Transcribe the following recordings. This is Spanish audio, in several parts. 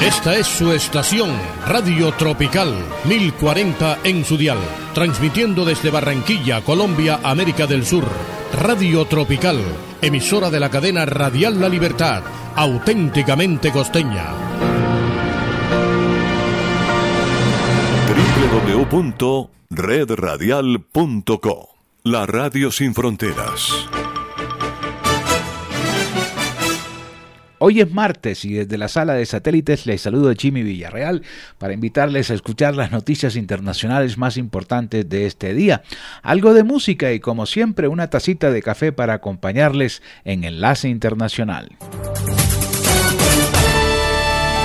Esta es su estación, Radio Tropical 1040 en su dial, transmitiendo desde Barranquilla, Colombia, América del Sur. Radio Tropical, emisora de la cadena Radial La Libertad, auténticamente costeña. www.redradial.co La radio sin fronteras. Hoy es martes y desde la sala de satélites les saludo Jimmy Villarreal para invitarles a escuchar las noticias internacionales más importantes de este día. Algo de música y como siempre una tacita de café para acompañarles en Enlace Internacional.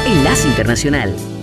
Enlace Internacional.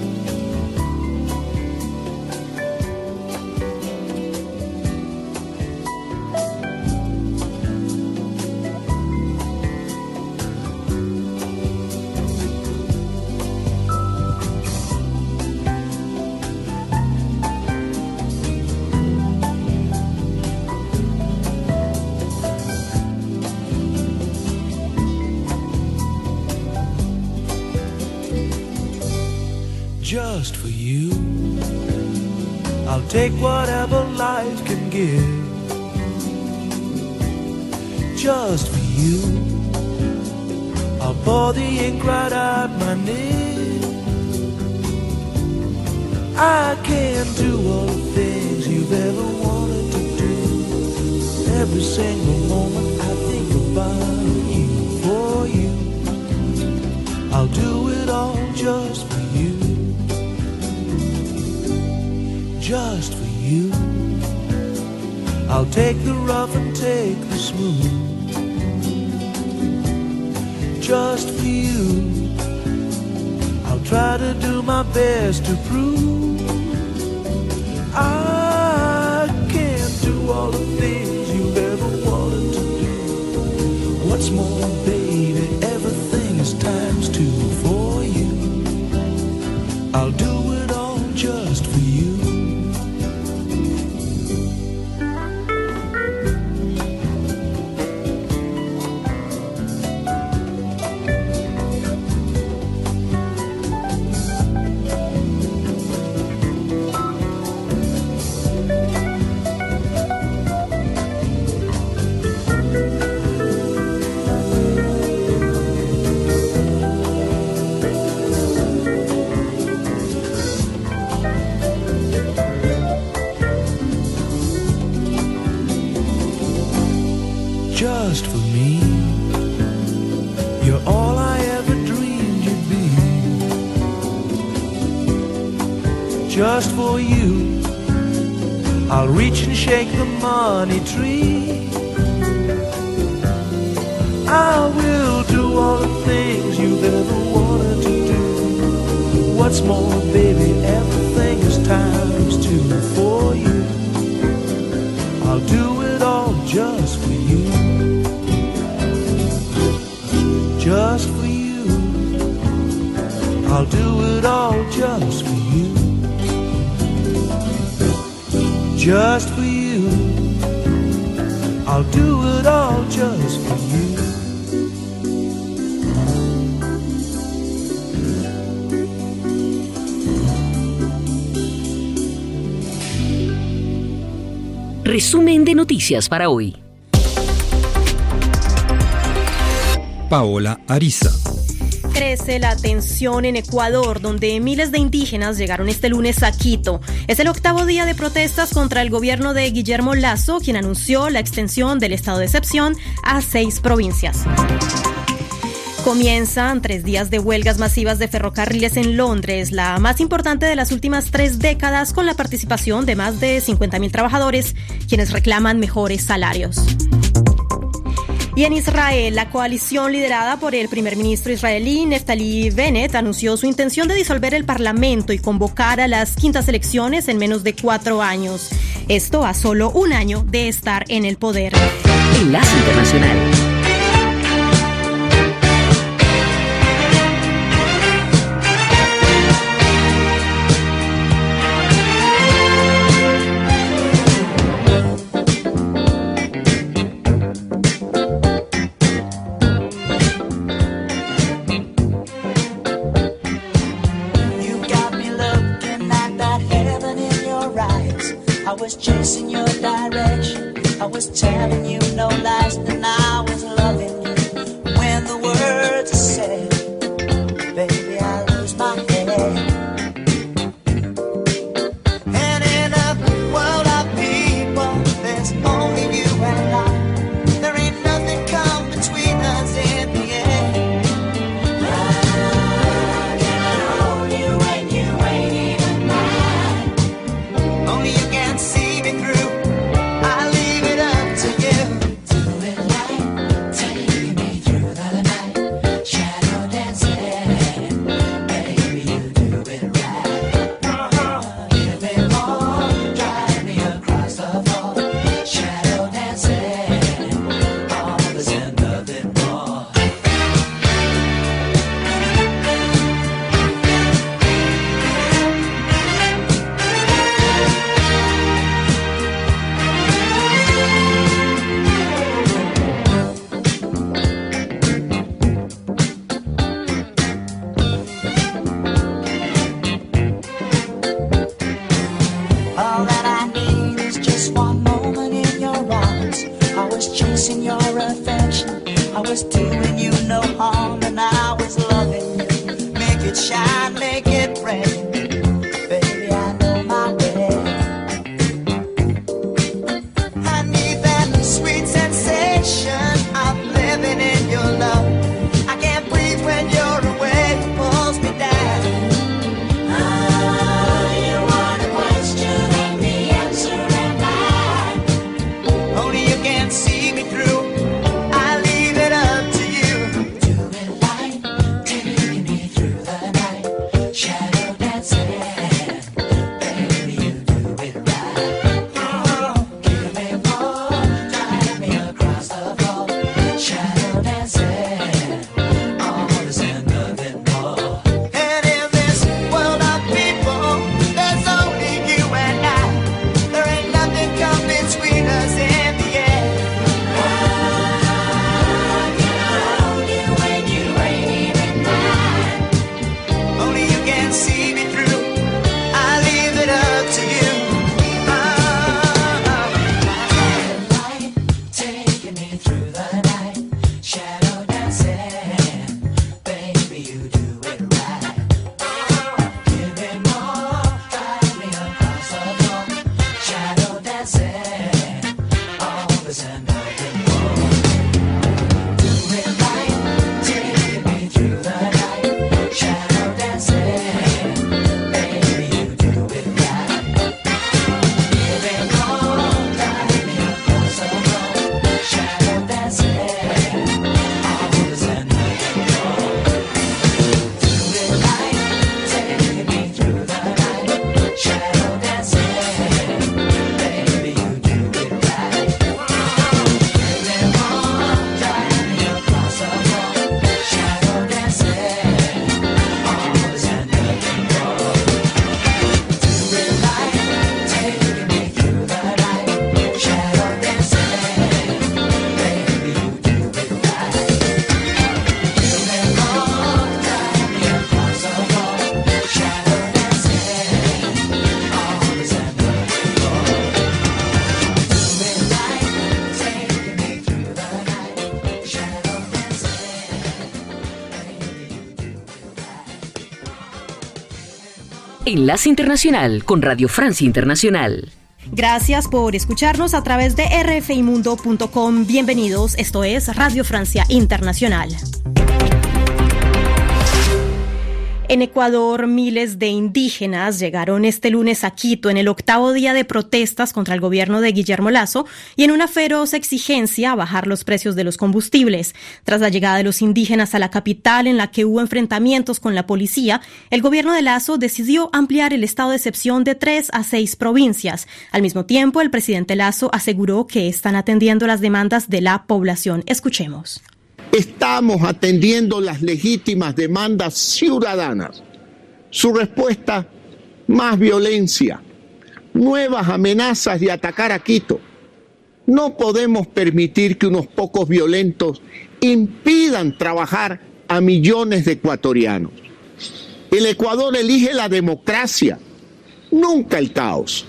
Give. Just for you, I'll pour the ink right out my nib. I can do all the things you've ever wanted to do. Every single moment I think about you, for you. I'll do it all just for you just for you. I'll take the rough and take the smooth. Just for you. I'll try to do my best to prove I can do all the things Just for you, I'll reach and shake the money tree. I will do all the things you've ever wanted to do. What's more, baby, everything is times two for you. I'll do it all just for you. Just for you. I'll do it all just for you. Just for you. I'll do it all just for you. Resumen de noticias para hoy. Paola Ariza. Crece la tensión en Ecuador, donde miles de indígenas llegaron este lunes a Quito. Es el octavo día de protestas contra el gobierno de Guillermo Lazo, quien anunció la extensión del estado de excepción a seis provincias. Comienzan tres días de huelgas masivas de ferrocarriles en Londres, la más importante de las últimas tres décadas, con la participación de más de 50.000 trabajadores, quienes reclaman mejores salarios. Y en Israel, la coalición liderada por el primer ministro israelí Neftali Bennett anunció su intención de disolver el Parlamento y convocar a las quintas elecciones en menos de cuatro años. Esto a solo un año de estar en el poder. Enlace Internacional. Internacional con Radio Francia Internacional. Gracias por escucharnos a través de rfimundo.com. Bienvenidos, esto es Radio Francia Internacional. En Ecuador, miles de indígenas llegaron este lunes a Quito en el octavo día de protestas contra el gobierno de Guillermo Lazo y en una feroz exigencia a bajar los precios de los combustibles. Tras la llegada de los indígenas a la capital, en la que hubo enfrentamientos con la policía, el gobierno de Lazo decidió ampliar el estado de excepción de tres a seis provincias. Al mismo tiempo, el presidente Lazo aseguró que están atendiendo las demandas de la población. Escuchemos. Estamos atendiendo las legítimas demandas ciudadanas. Su respuesta, más violencia, nuevas amenazas de atacar a Quito. No podemos permitir que unos pocos violentos impidan trabajar a millones de ecuatorianos. El Ecuador elige la democracia, nunca el caos.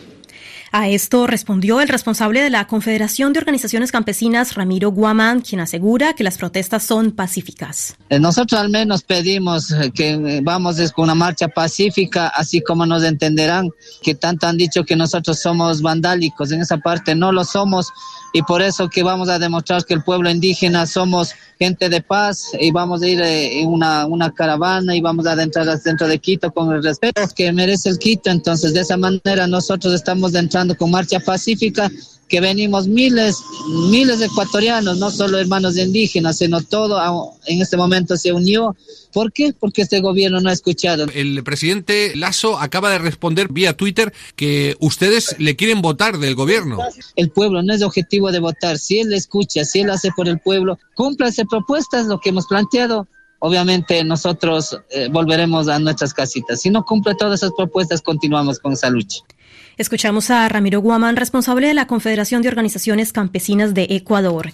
A esto respondió el responsable de la Confederación de Organizaciones Campesinas, Ramiro Guamán, quien asegura que las protestas son pacíficas. Eh, Nosotros al menos pedimos eh, que eh, vamos con una marcha pacífica, así como nos entenderán que tanto han dicho que nosotros somos vandálicos, en esa parte no lo somos y por eso que vamos a demostrar que el pueblo indígena somos gente de paz y vamos a ir eh, en una, una caravana y vamos a adentrar al centro de Quito con el respeto que merece el Quito. Entonces, de esa manera nosotros estamos entrando con marcha pacífica que venimos miles, miles de ecuatorianos, no solo hermanos indígenas, sino todo en este momento se unió. ¿Por qué? Porque este gobierno no ha escuchado. El presidente Lazo acaba de responder vía Twitter que ustedes le quieren votar del gobierno. El pueblo no es objetivo de votar. Si él escucha, si él hace por el pueblo, cúmplase propuestas, lo que hemos planteado. Obviamente nosotros eh, volveremos a nuestras casitas. Si no cumple todas esas propuestas, continuamos con esa lucha. Escuchamos a Ramiro Guamán, responsable de la Confederación de Organizaciones Campesinas de Ecuador.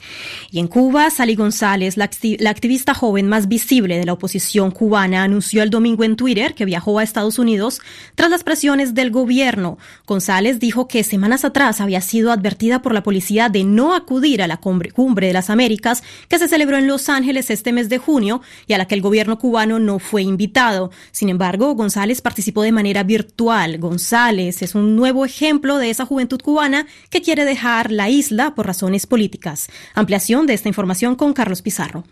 Y en Cuba, Sally González, la, acti- la activista joven más visible de la oposición cubana, anunció el domingo en Twitter que viajó a Estados Unidos tras las presiones del gobierno. González dijo que semanas atrás había sido advertida por la policía de no acudir a la cumbre, cumbre de las Américas que se celebró en Los Ángeles este mes de junio y a la que el gobierno cubano no fue invitado. Sin embargo, González participó de manera virtual. González es un nuevo ejemplo de esa juventud cubana que quiere dejar la isla por razones políticas. Ampliación de esta información con Carlos Pizarro.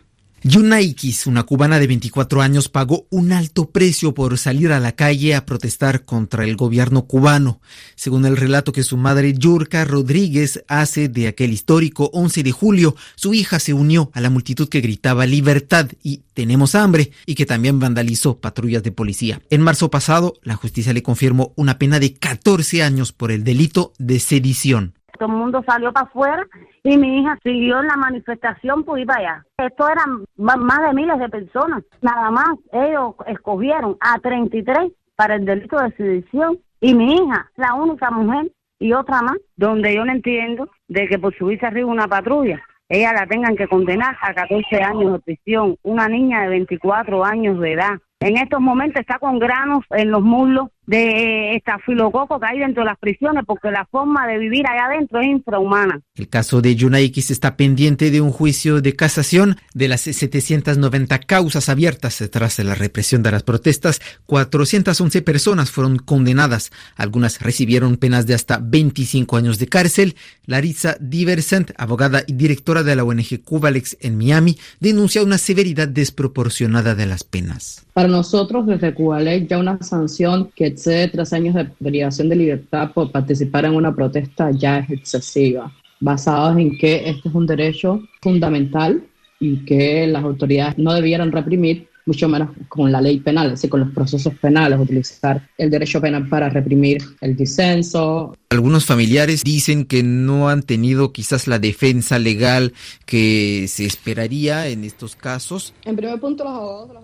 Yunaikis, una cubana de 24 años, pagó un alto precio por salir a la calle a protestar contra el gobierno cubano. Según el relato que su madre Yurka Rodríguez hace de aquel histórico 11 de julio, su hija se unió a la multitud que gritaba libertad y tenemos hambre y que también vandalizó patrullas de policía. En marzo pasado, la justicia le confirmó una pena de 14 años por el delito de sedición. Todo el mundo salió para afuera y mi hija siguió en la manifestación ir para allá. Esto eran más de miles de personas. Nada más ellos escogieron a 33 para el delito de sedición y mi hija, la única mujer y otra más, donde yo no entiendo de que por subirse arriba una patrulla, ella la tengan que condenar a 14 años de prisión, una niña de 24 años de edad. En estos momentos está con granos en los muslos de estafilococo que hay dentro de las prisiones porque la forma de vivir allá adentro es infrahumana. El caso de Yunaikis está pendiente de un juicio de casación de las 790 causas abiertas tras la represión de las protestas. 411 personas fueron condenadas. Algunas recibieron penas de hasta 25 años de cárcel. Larissa Diversent, abogada y directora de la ONG Cubalex en Miami, denuncia una severidad desproporcionada de las penas. Para nosotros, desde Cubalec, ya una sanción que excede tres años de privación de libertad por participar en una protesta ya es excesiva, basados en que este es un derecho fundamental y que las autoridades no debieran reprimir, mucho menos con la ley penal, es decir, con los procesos penales, utilizar el derecho penal para reprimir el disenso, Algunos familiares dicen que no han tenido quizás la defensa legal que se esperaría en estos casos. En primer punto, los abogados los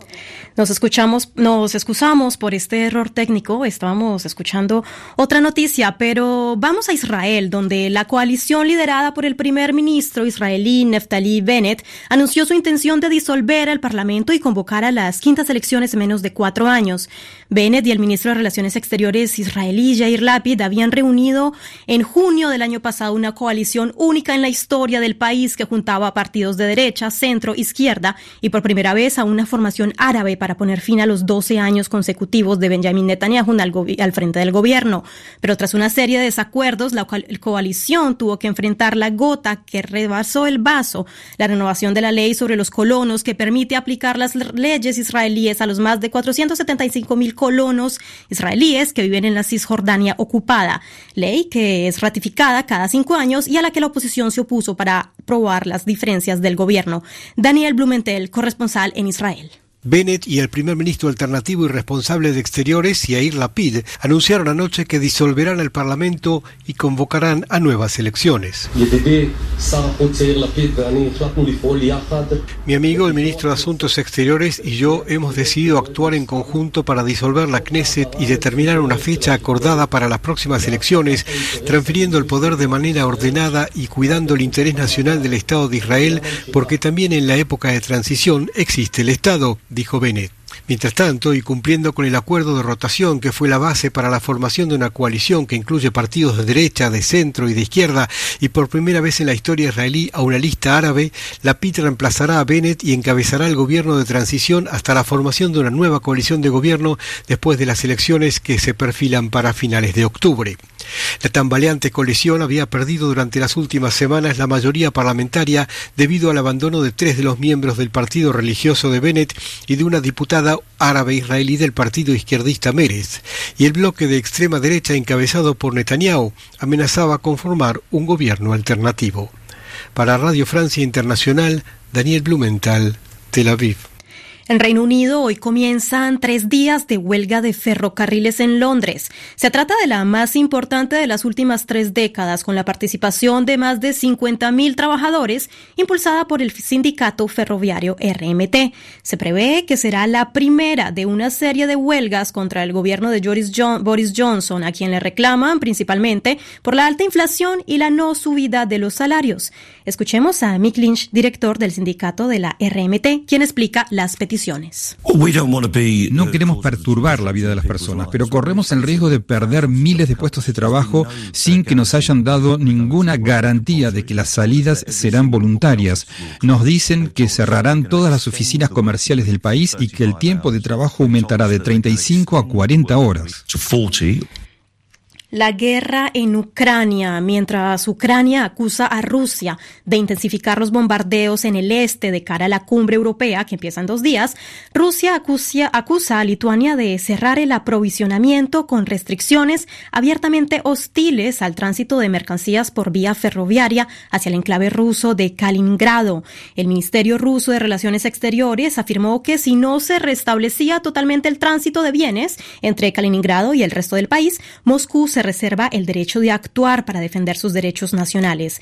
Nos escuchamos, nos excusamos por este error técnico. Estábamos escuchando otra noticia, pero vamos a Israel, donde la coalición liderada por el primer ministro israelí Neftali Bennett anunció su intención de disolver el parlamento y convocar a las quintas elecciones en menos de cuatro años. Bennett y el ministro de Relaciones Exteriores israelí Yair Lapid habían reunido en junio del año pasado una coalición única en la historia del país que juntaba partidos de derecha, centro, izquierda y por primera vez a una formación árabe para poner fin a los 12 años consecutivos de Benjamin Netanyahu al, frente del gobierno. Pero tras una serie de desacuerdos, la co- coalición tuvo que enfrentar la gota que rebasó el vaso, la renovación de la ley sobre los colonos que permite aplicar las l- leyes israelíes a los más de 475 mil colonos israelíes que viven en la Cisjordania ocupada, ley que es ratificada cada cinco años y a la que la oposición se opuso para probar las diferencias del gobierno. Daniel Blumenthal, corresponsal en Israel. Bennett y el primer ministro alternativo y responsable de Exteriores, Yair Lapid, anunciaron anoche que disolverán el Parlamento y convocarán a nuevas elecciones. Mi amigo, el ministro de Asuntos Exteriores y yo hemos decidido actuar en conjunto para disolver la Knesset y determinar una fecha acordada para las próximas elecciones, transfiriendo el poder de manera ordenada y cuidando el interés nacional del Estado de Israel, porque también en la época de transición existe el Estado dijo Bennett. Mientras tanto, y cumpliendo con el acuerdo de rotación que fue la base para la formación de una coalición que incluye partidos de derecha, de centro y de izquierda, y por primera vez en la historia israelí a una lista árabe, la PIT reemplazará a Bennett y encabezará el gobierno de transición hasta la formación de una nueva coalición de gobierno después de las elecciones que se perfilan para finales de octubre. La tambaleante coalición había perdido durante las últimas semanas la mayoría parlamentaria debido al abandono de tres de los miembros del partido religioso de Bennett y de una diputada árabe israelí del partido izquierdista Meretz, y el bloque de extrema derecha encabezado por Netanyahu amenazaba con formar un gobierno alternativo. Para Radio Francia Internacional, Daniel Blumenthal, Tel Aviv. En Reino Unido hoy comienzan tres días de huelga de ferrocarriles en Londres. Se trata de la más importante de las últimas tres décadas, con la participación de más de 50.000 trabajadores, impulsada por el sindicato ferroviario RMT. Se prevé que será la primera de una serie de huelgas contra el gobierno de Boris, John- Boris Johnson, a quien le reclaman principalmente por la alta inflación y la no subida de los salarios. Escuchemos a Mick Lynch, director del sindicato de la RMT, quien explica las peticiones. No queremos perturbar la vida de las personas, pero corremos el riesgo de perder miles de puestos de trabajo sin que nos hayan dado ninguna garantía de que las salidas serán voluntarias. Nos dicen que cerrarán todas las oficinas comerciales del país y que el tiempo de trabajo aumentará de 35 a 40 horas. La guerra en Ucrania, mientras Ucrania acusa a Rusia de intensificar los bombardeos en el este de cara a la cumbre europea que empieza en dos días, Rusia acusa, acusa a Lituania de cerrar el aprovisionamiento con restricciones abiertamente hostiles al tránsito de mercancías por vía ferroviaria hacia el enclave ruso de Kaliningrado. El Ministerio ruso de Relaciones Exteriores afirmó que si no se restablecía totalmente el tránsito de bienes entre Kaliningrado y el resto del país, Moscú se reserva el derecho de actuar para defender sus derechos nacionales.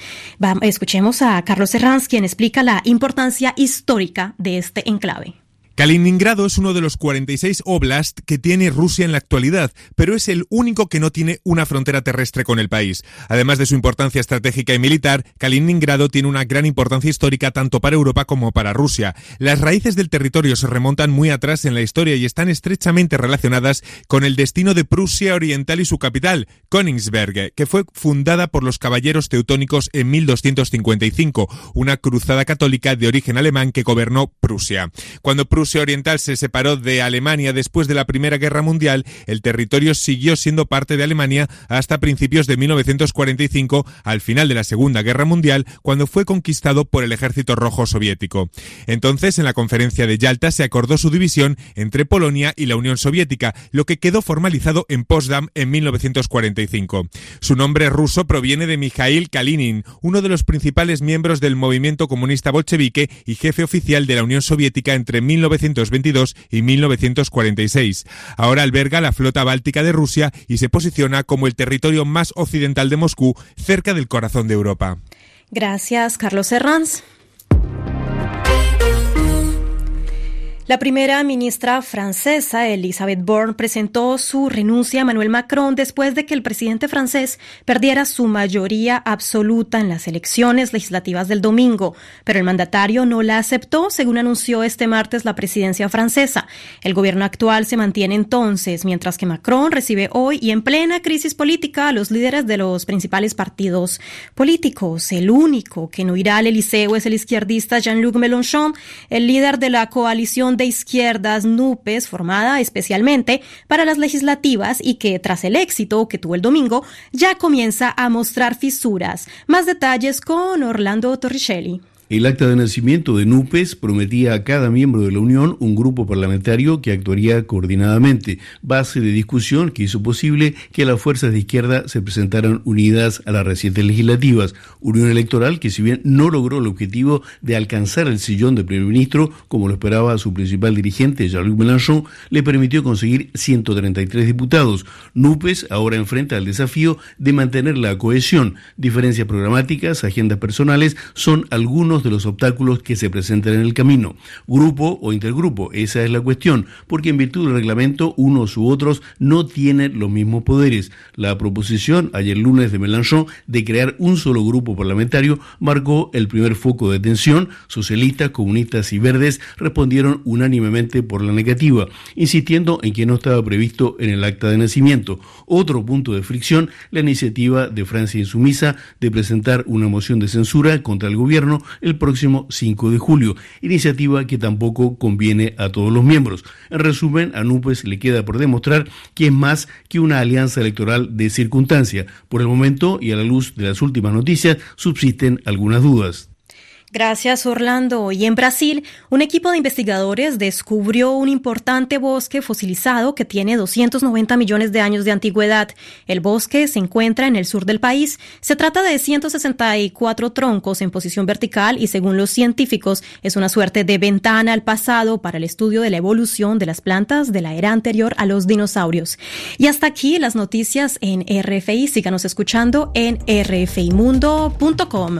Escuchemos a Carlos Herranz, quien explica la importancia histórica de este enclave. Kaliningrado es uno de los 46 oblast que tiene Rusia en la actualidad, pero es el único que no tiene una frontera terrestre con el país. Además de su importancia estratégica y militar, Kaliningrado tiene una gran importancia histórica tanto para Europa como para Rusia. Las raíces del territorio se remontan muy atrás en la historia y están estrechamente relacionadas con el destino de Prusia Oriental y su capital, Königsberg, que fue fundada por los caballeros teutónicos en 1255, una cruzada católica de origen alemán que gobernó Prusia. Cuando Prusia Oriental se separó de Alemania después de la Primera Guerra Mundial, el territorio siguió siendo parte de Alemania hasta principios de 1945, al final de la Segunda Guerra Mundial, cuando fue conquistado por el Ejército Rojo Soviético. Entonces, en la conferencia de Yalta se acordó su división entre Polonia y la Unión Soviética, lo que quedó formalizado en Potsdam en 1945. Su nombre ruso proviene de Mikhail Kalinin, uno de los principales miembros del movimiento comunista bolchevique y jefe oficial de la Unión Soviética entre 1922 y 1946. Ahora alberga la flota báltica de Rusia y se posiciona como el territorio más occidental de Moscú, cerca del corazón de Europa. Gracias, Carlos Herranz. La primera ministra francesa, Elisabeth Borne, presentó su renuncia a Manuel Macron después de que el presidente francés perdiera su mayoría absoluta en las elecciones legislativas del domingo, pero el mandatario no la aceptó, según anunció este martes la presidencia francesa. El gobierno actual se mantiene entonces, mientras que Macron recibe hoy y en plena crisis política a los líderes de los principales partidos políticos. El único que no irá al Eliseo es el izquierdista Jean-Luc Mélenchon, el líder de la coalición de izquierdas NUPES, formada especialmente para las legislativas y que, tras el éxito que tuvo el domingo, ya comienza a mostrar fisuras. Más detalles con Orlando Torricelli. El acta de nacimiento de NUPES prometía a cada miembro de la Unión un grupo parlamentario que actuaría coordinadamente, base de discusión que hizo posible que las fuerzas de izquierda se presentaran unidas a las recientes legislativas. Unión electoral que si bien no logró el objetivo de alcanzar el sillón de primer ministro, como lo esperaba su principal dirigente, Jean-Luc Mélenchon, le permitió conseguir 133 diputados. NUPES ahora enfrenta el desafío de mantener la cohesión. Diferencias programáticas, agendas personales son algunos de los obstáculos que se presentan en el camino. Grupo o intergrupo, esa es la cuestión, porque en virtud del reglamento unos u otros no tienen los mismos poderes. La proposición ayer lunes de Mélenchon de crear un solo grupo parlamentario marcó el primer foco de tensión. Socialistas, comunistas y verdes respondieron unánimemente por la negativa, insistiendo en que no estaba previsto en el acta de nacimiento. Otro punto de fricción, la iniciativa de Francia Insumisa de presentar una moción de censura contra el gobierno el próximo 5 de julio, iniciativa que tampoco conviene a todos los miembros. En resumen, a Núpez le queda por demostrar que es más que una alianza electoral de circunstancia. Por el momento y a la luz de las últimas noticias subsisten algunas dudas. Gracias, Orlando. Y en Brasil, un equipo de investigadores descubrió un importante bosque fosilizado que tiene 290 millones de años de antigüedad. El bosque se encuentra en el sur del país. Se trata de 164 troncos en posición vertical y, según los científicos, es una suerte de ventana al pasado para el estudio de la evolución de las plantas de la era anterior a los dinosaurios. Y hasta aquí las noticias en RFI. Síganos escuchando en rfimundo.com.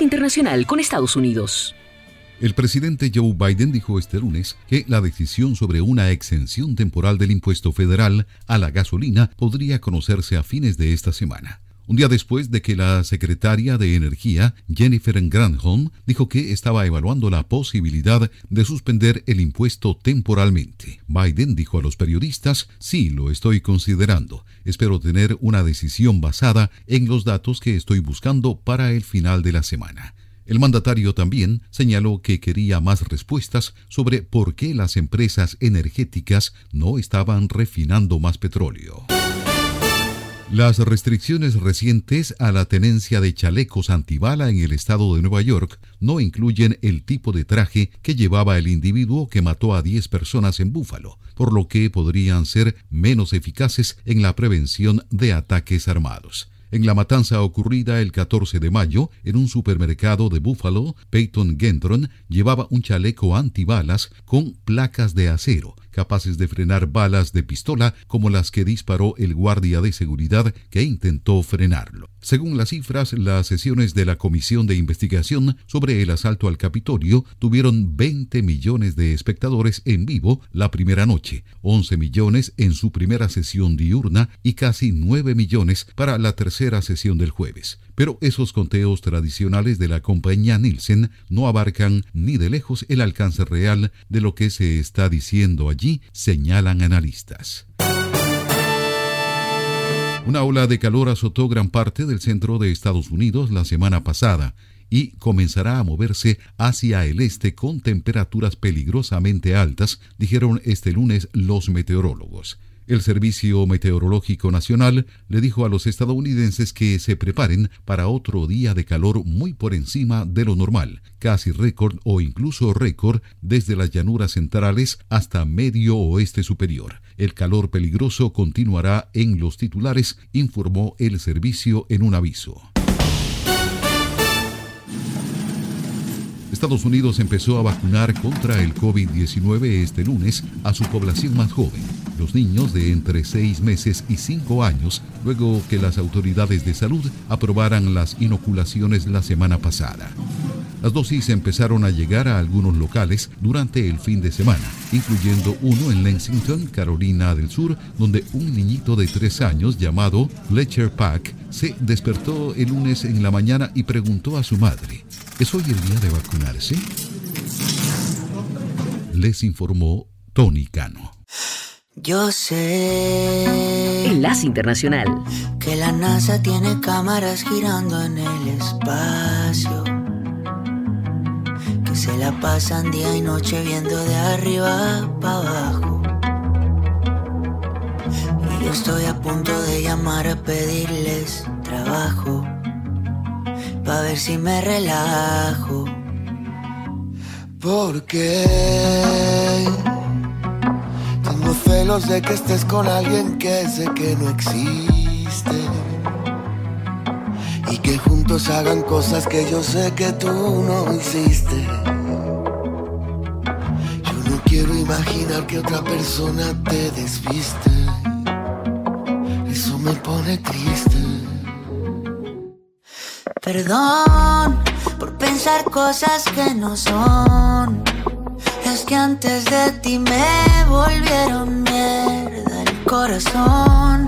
Internacional con Estados Unidos. El presidente Joe Biden dijo este lunes que la decisión sobre una exención temporal del impuesto federal a la gasolina podría conocerse a fines de esta semana. Un día después de que la secretaria de Energía, Jennifer Granholm, dijo que estaba evaluando la posibilidad de suspender el impuesto temporalmente. Biden dijo a los periodistas, sí, lo estoy considerando. Espero tener una decisión basada en los datos que estoy buscando para el final de la semana. El mandatario también señaló que quería más respuestas sobre por qué las empresas energéticas no estaban refinando más petróleo. Las restricciones recientes a la tenencia de chalecos antibala en el estado de Nueva York no incluyen el tipo de traje que llevaba el individuo que mató a 10 personas en Búfalo, por lo que podrían ser menos eficaces en la prevención de ataques armados. En la matanza ocurrida el 14 de mayo en un supermercado de Buffalo, Peyton Gendron llevaba un chaleco antibalas con placas de acero capaces de frenar balas de pistola como las que disparó el guardia de seguridad que intentó frenarlo. Según las cifras, las sesiones de la Comisión de Investigación sobre el asalto al Capitolio tuvieron 20 millones de espectadores en vivo la primera noche, 11 millones en su primera sesión diurna y casi 9 millones para la tercera sesión del jueves. Pero esos conteos tradicionales de la compañía Nielsen no abarcan ni de lejos el alcance real de lo que se está diciendo allí, señalan analistas. Una ola de calor azotó gran parte del centro de Estados Unidos la semana pasada y comenzará a moverse hacia el este con temperaturas peligrosamente altas, dijeron este lunes los meteorólogos. El Servicio Meteorológico Nacional le dijo a los estadounidenses que se preparen para otro día de calor muy por encima de lo normal, casi récord o incluso récord desde las llanuras centrales hasta medio oeste superior. El calor peligroso continuará en los titulares, informó el servicio en un aviso. Estados Unidos empezó a vacunar contra el COVID-19 este lunes a su población más joven, los niños de entre 6 meses y 5 años, luego que las autoridades de salud aprobaran las inoculaciones la semana pasada. Las dosis empezaron a llegar a algunos locales durante el fin de semana, incluyendo uno en Lexington, Carolina del Sur, donde un niñito de 3 años llamado Fletcher Pack se despertó el lunes en la mañana y preguntó a su madre, ¿es hoy el día de vacunarse? Les informó Tony Cano. Yo sé Enlace Internacional. que la NASA tiene cámaras girando en el espacio. Que se la pasan día y noche viendo de arriba para abajo. Y yo estoy a punto de llamar a pedirles trabajo. Pa' ver si me relajo. Porque tengo celos de que estés con alguien que sé que no existe. Y que juntos hagan cosas que yo sé que tú no hiciste. Yo no quiero imaginar que otra persona te desviste. Eso me pone triste. Perdón por pensar cosas que no son. Que antes de ti me volvieron mierda el corazón.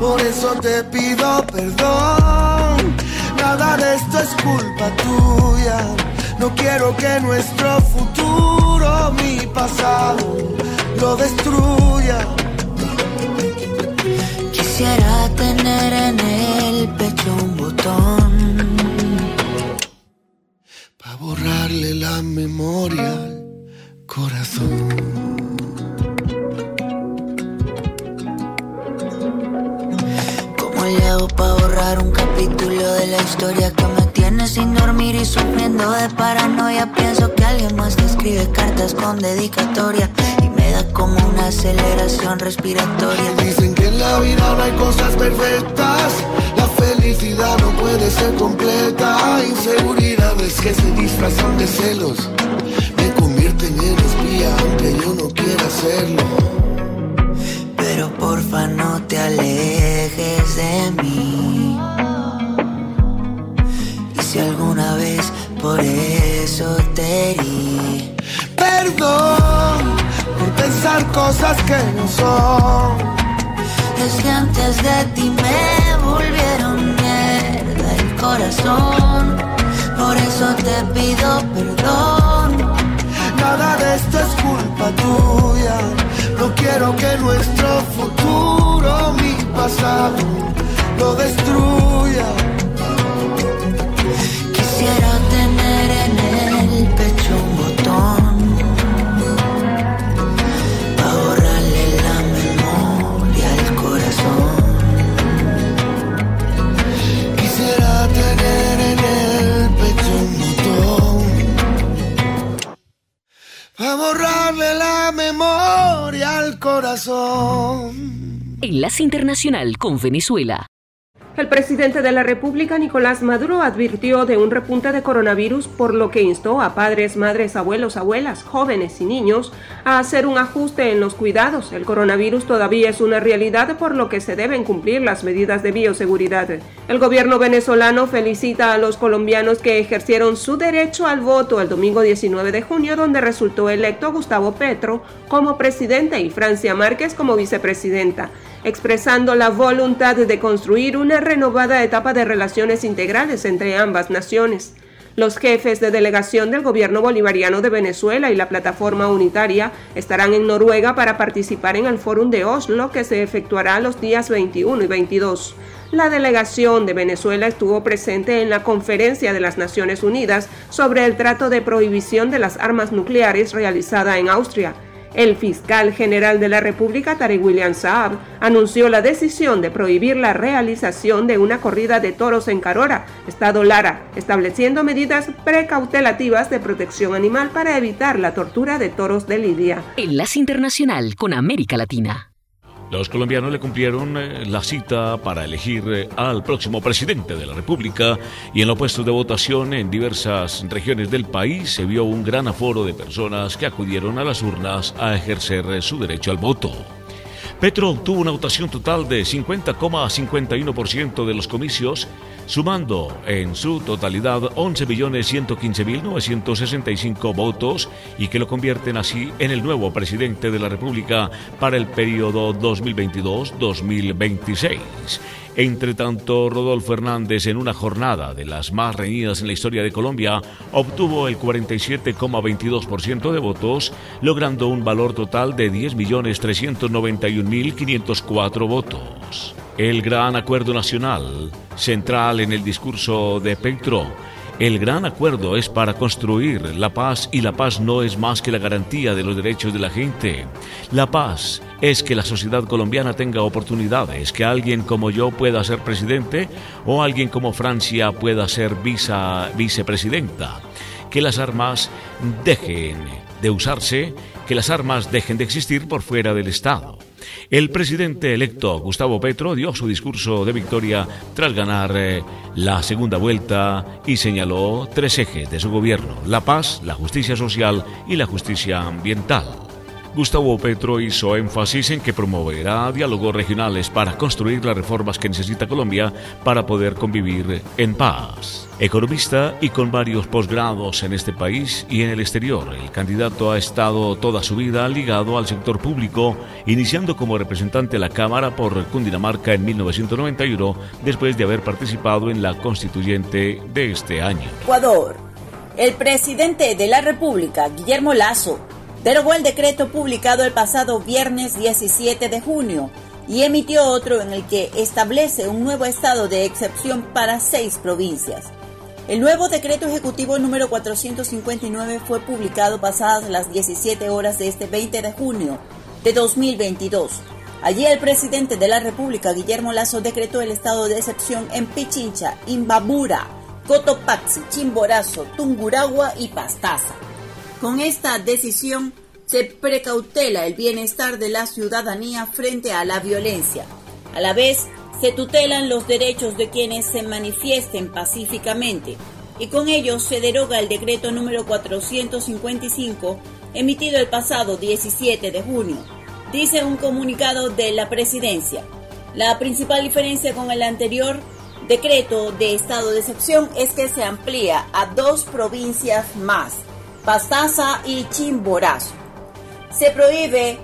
Por eso te pido perdón. Nada de esto es culpa tuya. No quiero que nuestro futuro, mi pasado, lo destruya. Quisiera tener en el pecho un botón. Pa' borrarle la memoria corazón. ¿Cómo le hago pa' borrar un capítulo de la historia que me tiene sin dormir y sufriendo de paranoia? Pienso que alguien más te escribe cartas con dedicatoria y me da como una aceleración respiratoria. Dicen que en la vida no hay cosas perfectas. La felicidad no puede ser completa. Inseguridades que se disfrazan de celos me aunque yo no quiera serlo. Pero porfa no te alejes de mí. Y si alguna por eso te herí. Perdón por pensar cosas que no son. Es que antes de ti me volvieron mierda el corazón. Por eso te pido perdón. Nada de esto es culpa tuya. No quiero que nuestro futuro, mi pasado, lo destruya. Quisiera tener en el pecho para borrarle la memoria al corazón. Enlace Internacional con Venezuela. El presidente de la República, Nicolás Maduro, advirtió de un repunte de coronavirus, por lo que instó a padres, madres, abuelos, abuelas, jóvenes y niños a hacer un ajuste en los cuidados. El coronavirus todavía es una realidad, por lo que se deben cumplir las medidas de bioseguridad. El gobierno venezolano felicita a los colombianos que ejercieron su derecho al voto el domingo 19 de junio, donde resultó electo Gustavo Petro como presidente y Francia Márquez como vicepresidenta expresando la voluntad de construir una renovada etapa de relaciones integrales entre ambas naciones. Los jefes de delegación del gobierno bolivariano de Venezuela y la plataforma unitaria estarán en Noruega para participar en el Fórum de Oslo que se efectuará los días 21 y 22. La delegación de Venezuela estuvo presente en la conferencia de las Naciones Unidas sobre el trato de prohibición de las armas nucleares realizada en Austria. El fiscal general de la República, Tarek William Saab, anunció la decisión de prohibir la realización de una corrida de toros en Carora, Estado Lara, estableciendo medidas precautelativas de protección animal para evitar la tortura de toros de Lidia. Enlace Internacional con América Latina. Los colombianos le cumplieron eh, la cita para elegir eh, al próximo presidente de la República y en los puestos de votación en diversas regiones del país se vio un gran aforo de personas que acudieron a las urnas a ejercer eh, su derecho al voto. Petro obtuvo una votación total de 50,51% de los comicios, sumando en su totalidad 11.115.965 votos y que lo convierten así en el nuevo presidente de la República para el periodo 2022-2026. Entre tanto, Rodolfo Hernández, en una jornada de las más reñidas en la historia de Colombia, obtuvo el 47,22% de votos, logrando un valor total de 10.391.504 votos. El gran acuerdo nacional, central en el discurso de Petro, el gran acuerdo es para construir la paz y la paz no es más que la garantía de los derechos de la gente. La paz es que la sociedad colombiana tenga oportunidades, que alguien como yo pueda ser presidente o alguien como Francia pueda ser vicepresidenta. Que las armas dejen de usarse, que las armas dejen de existir por fuera del Estado. El presidente electo Gustavo Petro dio su discurso de victoria tras ganar eh, la segunda vuelta y señaló tres ejes de su gobierno, la paz, la justicia social y la justicia ambiental. Gustavo Petro hizo énfasis en que promoverá diálogos regionales para construir las reformas que necesita Colombia para poder convivir en paz. Economista y con varios posgrados en este país y en el exterior, el candidato ha estado toda su vida ligado al sector público, iniciando como representante de la Cámara por Cundinamarca en 1991, después de haber participado en la constituyente de este año. Ecuador. El presidente de la República, Guillermo Lazo, derogó el decreto publicado el pasado viernes 17 de junio y emitió otro en el que establece un nuevo estado de excepción para seis provincias. El nuevo decreto ejecutivo número 459 fue publicado pasadas las 17 horas de este 20 de junio de 2022. Allí el presidente de la República, Guillermo Lazo, decretó el estado de excepción en Pichincha, Imbabura, Cotopaxi, Chimborazo, Tunguragua y Pastaza. Con esta decisión se precautela el bienestar de la ciudadanía frente a la violencia. A la vez, se tutelan los derechos de quienes se manifiesten pacíficamente y con ello se deroga el decreto número 455 emitido el pasado 17 de junio, dice un comunicado de la presidencia. La principal diferencia con el anterior decreto de estado de excepción es que se amplía a dos provincias más, Pastaza y Chimborazo. Se prohíbe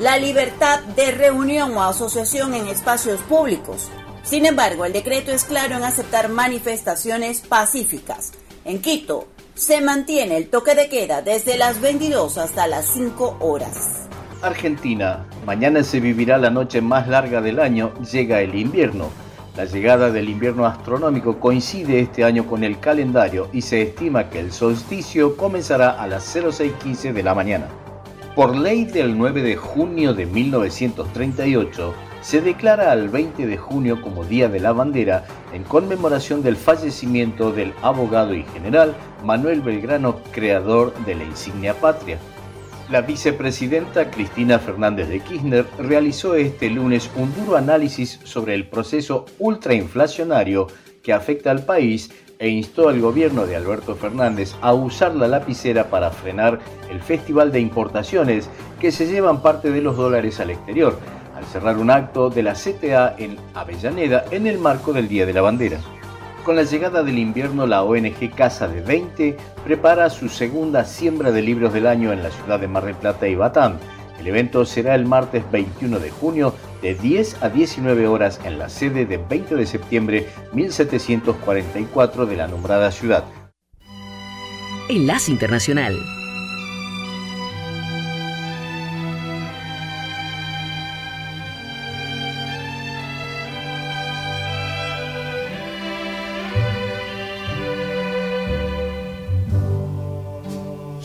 la libertad de reunión o asociación en espacios públicos. Sin embargo, el decreto es claro en aceptar manifestaciones pacíficas. En Quito se mantiene el toque de queda desde las 22 hasta las 5 horas. Argentina, mañana se vivirá la noche más larga del año, llega el invierno. La llegada del invierno astronómico coincide este año con el calendario y se estima que el solsticio comenzará a las 06:15 de la mañana. Por ley del 9 de junio de 1938, se declara al 20 de junio como Día de la Bandera en conmemoración del fallecimiento del abogado y general Manuel Belgrano, creador de la insignia patria. La vicepresidenta Cristina Fernández de Kirchner realizó este lunes un duro análisis sobre el proceso ultrainflacionario que afecta al país e instó al gobierno de Alberto Fernández a usar la lapicera para frenar el festival de importaciones que se llevan parte de los dólares al exterior, al cerrar un acto de la CTA en Avellaneda en el marco del Día de la Bandera. Con la llegada del invierno, la ONG Casa de 20 prepara su segunda siembra de libros del año en la ciudad de Mar del Plata y Batán. El evento será el martes 21 de junio de 10 a 19 horas en la sede de 20 de septiembre 1744 de la nombrada ciudad. Enlace Internacional.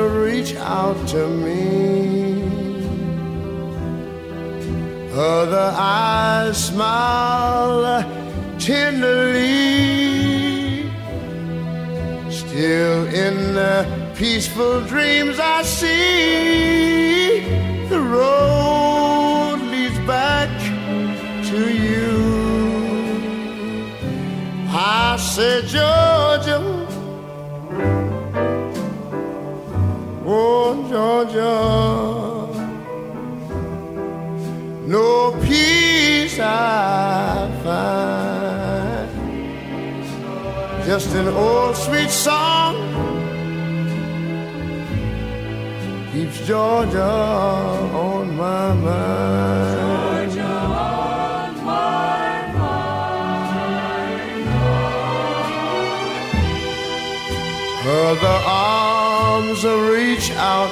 reach out to me. Other eyes smile tenderly. Still in the peaceful dreams I see the road leads back to you. I said, Georgia. Georgia, no peace I find. Just an old sweet song keeps Georgia on my mind. Georgia on my mind. Other arms reach out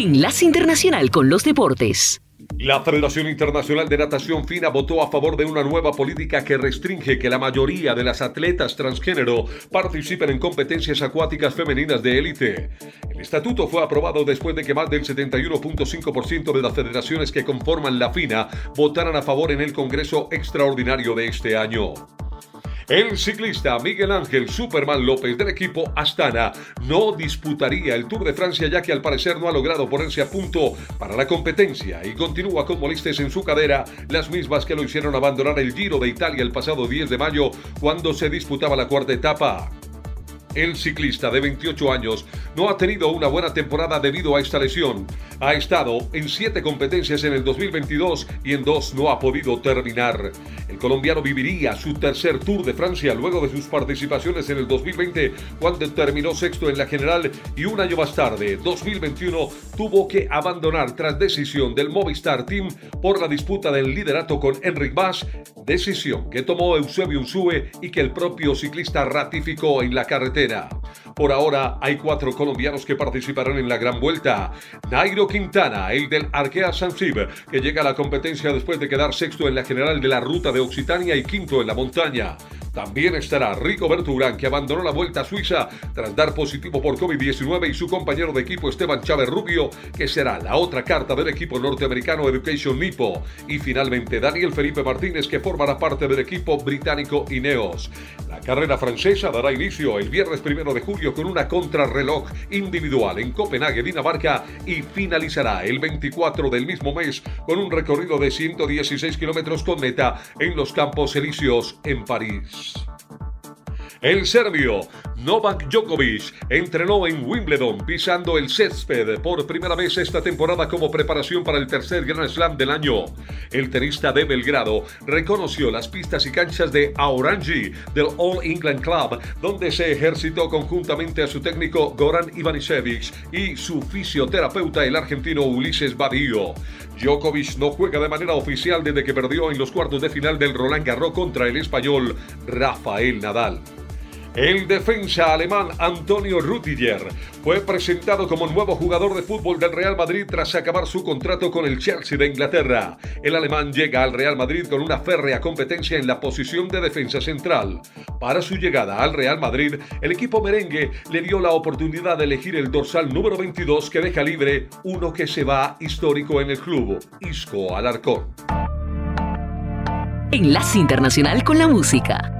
Enlace Internacional con los Deportes. La Federación Internacional de Natación FINA votó a favor de una nueva política que restringe que la mayoría de las atletas transgénero participen en competencias acuáticas femeninas de élite. El estatuto fue aprobado después de que más del 71.5% de las federaciones que conforman la FINA votaran a favor en el Congreso Extraordinario de este año. El ciclista Miguel Ángel Superman López del equipo Astana no disputaría el Tour de Francia ya que al parecer no ha logrado ponerse a punto para la competencia y continúa con molestias en su cadera, las mismas que lo hicieron abandonar el Giro de Italia el pasado 10 de mayo cuando se disputaba la cuarta etapa. El ciclista de 28 años no ha tenido una buena temporada debido a esta lesión. Ha estado en siete competencias en el 2022 y en dos no ha podido terminar. El colombiano viviría su tercer Tour de Francia luego de sus participaciones en el 2020 cuando terminó sexto en la general y un año más tarde, 2021, tuvo que abandonar tras decisión del Movistar Team por la disputa del liderato con Enric Mas, decisión que tomó Eusebio Unsue y que el propio ciclista ratificó en la carretera. it out. Por ahora hay cuatro colombianos que participarán en la gran vuelta. Nairo Quintana, el del Arkea Sansib, que llega a la competencia después de quedar sexto en la general de la ruta de Occitania y quinto en la montaña. También estará Rico Berturán, que abandonó la vuelta Suiza tras dar positivo por COVID-19, y su compañero de equipo Esteban Chávez Rubio, que será la otra carta del equipo norteamericano Education Nipo. Y finalmente Daniel Felipe Martínez, que formará parte del equipo británico Ineos. La carrera francesa dará inicio el viernes primero de julio con una contrarreloj individual en Copenhague, Dinamarca, y finalizará el 24 del mismo mes con un recorrido de 116 kilómetros con meta en los Campos Elíseos en París. El serbio Novak Djokovic entrenó en Wimbledon pisando el césped por primera vez esta temporada como preparación para el tercer Grand Slam del año. El tenista de Belgrado reconoció las pistas y canchas de Aorangi del All England Club, donde se ejercitó conjuntamente a su técnico Goran Ivanisevic y su fisioterapeuta el argentino Ulises Badillo. Djokovic no juega de manera oficial desde que perdió en los cuartos de final del Roland Garros contra el español Rafael Nadal. El defensa alemán Antonio Rüdiger fue presentado como nuevo jugador de fútbol del Real Madrid tras acabar su contrato con el Chelsea de Inglaterra. El alemán llega al Real Madrid con una férrea competencia en la posición de defensa central. Para su llegada al Real Madrid, el equipo merengue le dio la oportunidad de elegir el dorsal número 22 que deja libre uno que se va histórico en el club, Isco Alarcón. Enlace Internacional con la Música.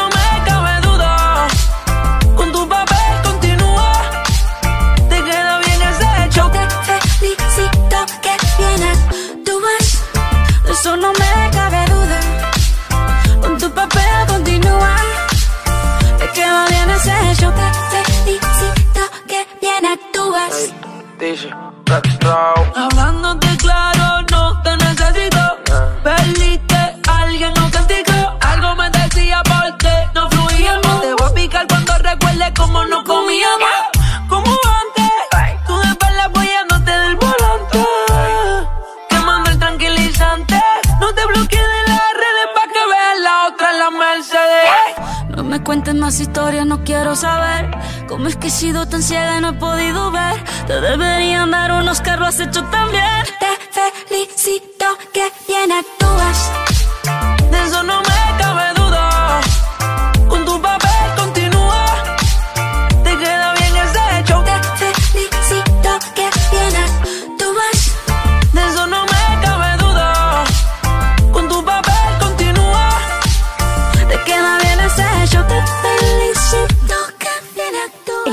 Hablándote claro, no te necesito. Yeah. Perdiste alguien, no castigo. Algo me decía porque no fluíamos. Te voy a picar cuando recuerde cómo no comíamos. Cuentes más historias, no quiero saber cómo es que he sido tan ciega y no he podido ver. Te deberían dar unos carros, has hecho también. Te felicito que bien actúas. De eso no me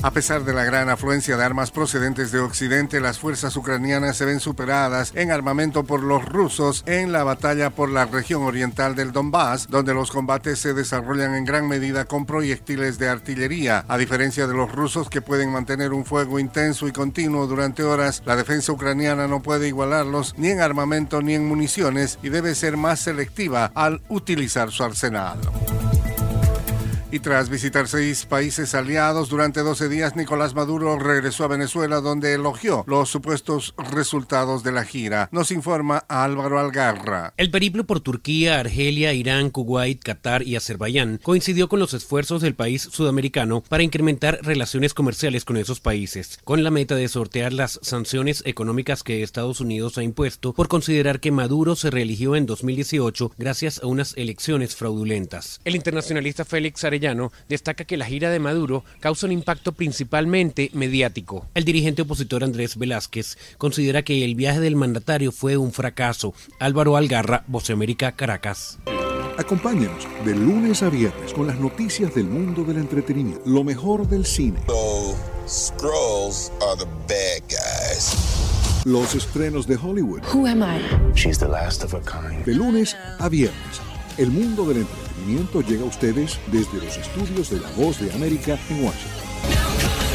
A pesar de la gran afluencia de armas procedentes de Occidente, las fuerzas ucranianas se ven superadas en armamento por los rusos en la batalla por la región oriental del Donbass, donde los combates se desarrollan en gran medida con proyectiles de artillería. A diferencia de los rusos que pueden mantener un fuego intenso y continuo durante horas, la defensa ucraniana no puede igualarlos ni en armamento ni en municiones y debe ser más selectiva al utilizar su arsenal. Y tras visitar seis países aliados durante 12 días, Nicolás Maduro regresó a Venezuela donde elogió los supuestos resultados de la gira. Nos informa Álvaro Algarra. El periplo por Turquía, Argelia, Irán, Kuwait, Qatar y Azerbaiyán coincidió con los esfuerzos del país sudamericano para incrementar relaciones comerciales con esos países, con la meta de sortear las sanciones económicas que Estados Unidos ha impuesto por considerar que Maduro se reeligió en 2018 gracias a unas elecciones fraudulentas. El internacionalista Félix Arellano destaca que la gira de Maduro causa un impacto principalmente mediático. El dirigente opositor Andrés Velázquez considera que el viaje del mandatario fue un fracaso. Álvaro Algarra, Voce América, Caracas. Acompáñanos de lunes a viernes con las noticias del mundo del entretenimiento, lo mejor del cine. Scrolls are the bad guys. Los estrenos de Hollywood. Who am I? She's the last of her kind. De lunes a viernes, el mundo del entretenimiento llega a ustedes desde los estudios de La Voz de América en Washington.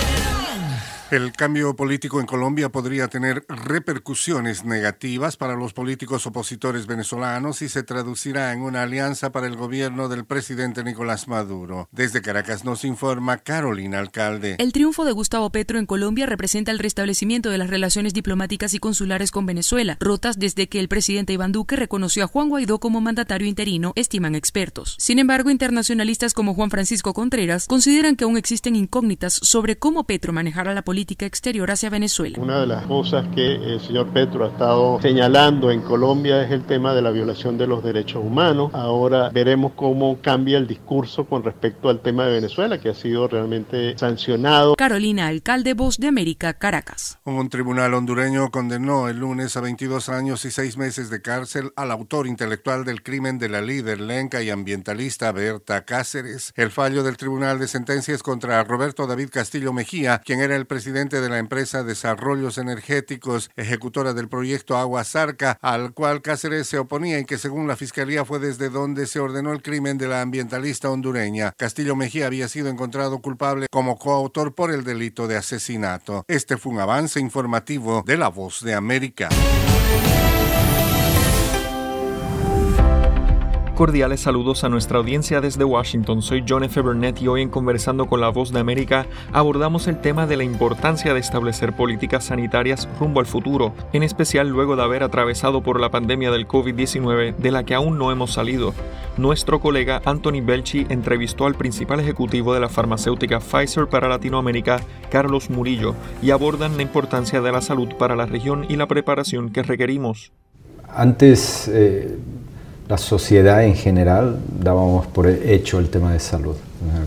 El cambio político en Colombia podría tener repercusiones negativas para los políticos opositores venezolanos y se traducirá en una alianza para el gobierno del presidente Nicolás Maduro. Desde Caracas nos informa Carolina Alcalde. El triunfo de Gustavo Petro en Colombia representa el restablecimiento de las relaciones diplomáticas y consulares con Venezuela, rotas desde que el presidente Iván Duque reconoció a Juan Guaidó como mandatario interino, estiman expertos. Sin embargo, internacionalistas como Juan Francisco Contreras consideran que aún existen incógnitas sobre cómo Petro manejará la política exterior hacia Venezuela. Una de las cosas que el señor Petro ha estado señalando en Colombia es el tema de la violación de los derechos humanos. Ahora veremos cómo cambia el discurso con respecto al tema de Venezuela, que ha sido realmente sancionado. Carolina, alcalde Voz de América, Caracas. Un tribunal hondureño condenó el lunes a 22 años y 6 meses de cárcel al autor intelectual del crimen de la líder lenca y ambientalista Berta Cáceres. El fallo del tribunal de sentencias contra Roberto David Castillo Mejía, quien era el presidente de la empresa Desarrollos Energéticos, ejecutora del proyecto Agua Zarca, al cual Cáceres se oponía y que según la fiscalía fue desde donde se ordenó el crimen de la ambientalista hondureña. Castillo Mejía había sido encontrado culpable como coautor por el delito de asesinato. Este fue un avance informativo de La Voz de América. Cordiales saludos a nuestra audiencia desde Washington. Soy John F. Burnett y hoy en Conversando con la Voz de América abordamos el tema de la importancia de establecer políticas sanitarias rumbo al futuro, en especial luego de haber atravesado por la pandemia del COVID-19 de la que aún no hemos salido. Nuestro colega Anthony Belchi entrevistó al principal ejecutivo de la farmacéutica Pfizer para Latinoamérica, Carlos Murillo, y abordan la importancia de la salud para la región y la preparación que requerimos. Antes... Eh la sociedad en general dábamos por hecho el tema de salud.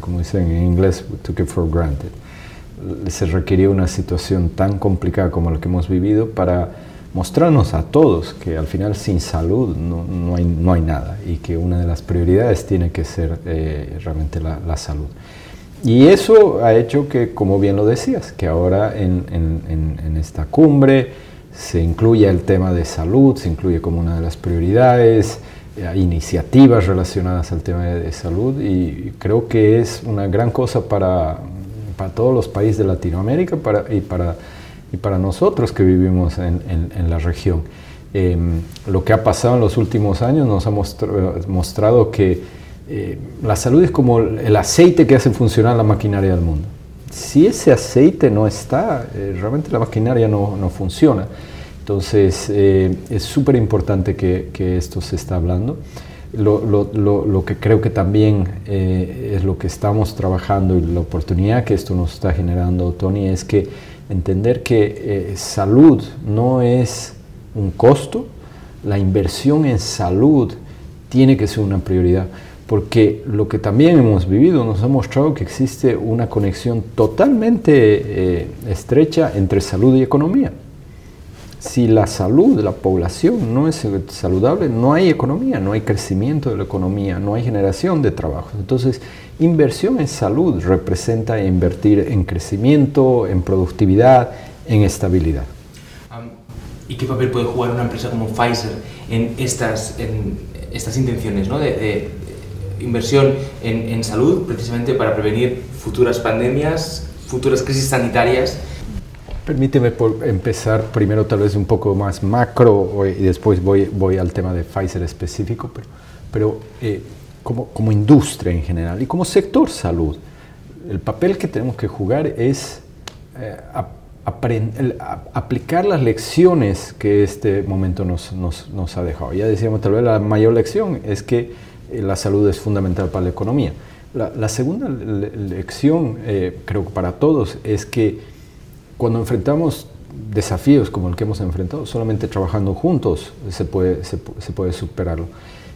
Como dicen en inglés, we took it for granted. Se requería una situación tan complicada como la que hemos vivido para mostrarnos a todos que al final sin salud no, no, hay, no hay, nada y que una de las prioridades tiene que ser eh, realmente la, la, salud. Y eso ha hecho que, como bien lo decías, que ahora en, en, en esta cumbre se incluya el tema de salud, se incluye como una de las prioridades, iniciativas relacionadas al tema de, salud y creo que es una gran cosa para, para todos los países de Latinoamérica para, y, para, y para nosotros que vivimos en, en, la región. Eh, lo que ha pasado en los últimos años nos ha mostrado que eh, la salud es como el aceite que hace funcionar la maquinaria del mundo. si ese aceite no está, eh, realmente la maquinaria no, no funciona. Entonces eh, es súper importante que, esto se está hablando. Lo, que creo que también eh, es lo que estamos trabajando y la oportunidad que esto nos está generando, Tony, es que entender que salud no es un costo, la inversión en salud tiene que ser una prioridad porque lo que también hemos vivido nos ha mostrado que existe una conexión totalmente eh, estrecha entre salud y economía. Si la salud de la población no es saludable, no hay economía, no hay crecimiento de la economía, no hay generación de trabajo. Entonces, inversión en salud representa invertir en crecimiento, en productividad, en estabilidad. ¿Y qué papel puede jugar una empresa como Pfizer en estas, en estas intenciones ¿no? de inversión en, en, salud precisamente para prevenir futuras pandemias, futuras crisis sanitarias. Permíteme empezar primero tal vez un poco más macro y después voy, voy al tema de Pfizer específico, pero, pero eh, como, como industria en general y como sector salud, el papel que tenemos que jugar es eh, aplicar las lecciones que este momento nos, nos, nos ha dejado. Ya decíamos, tal vez la mayor lección es que eh, la salud es fundamental para la economía. La, segunda lección, eh, creo que para todos, es que cuando enfrentamos desafíos como el que hemos enfrentado, solamente trabajando juntos se puede, se, puede superarlo.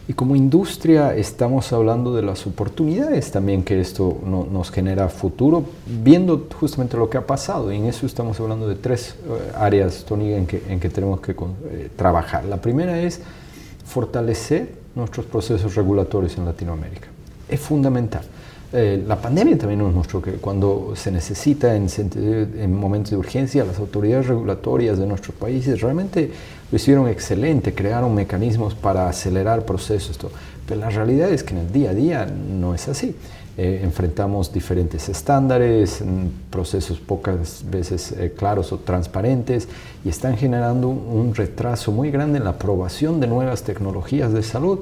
Y como industria estamos hablando de las oportunidades también que esto nos genera futuro, viendo justamente lo que ha pasado. Y en eso estamos hablando de tres eh, áreas, Tony, en que, en que tenemos que trabajar. La primera es fortalecer nuestros procesos regulatorios en Latinoamérica. Es fundamental. Eh, la pandemia también nos mostró que cuando se necesita en, en, momentos de urgencia, las autoridades regulatorias de nuestros países realmente lo hicieron excelente, crearon mecanismos para acelerar procesos. Pero la realidad es que en el día a día no es así. Eh, enfrentamos diferentes estándares, procesos pocas veces eh, claros o transparentes y están generando un retraso muy grande en la aprobación de nuevas tecnologías de salud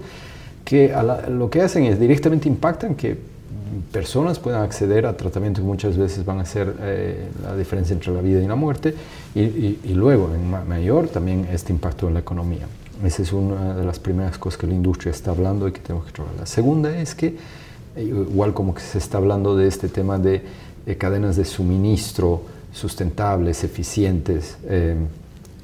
que lo que hacen es directamente impactan que personas puedan acceder a tratamientos que muchas veces van a ser eh, la diferencia entre la vida y la muerte y, luego en mayor también este impacto en la economía. Esa es una de las primeras cosas que la industria está hablando y que tenemos que trabajar. La segunda es que igual como que se está hablando de este tema de, cadenas de suministro sustentables, eficientes eh,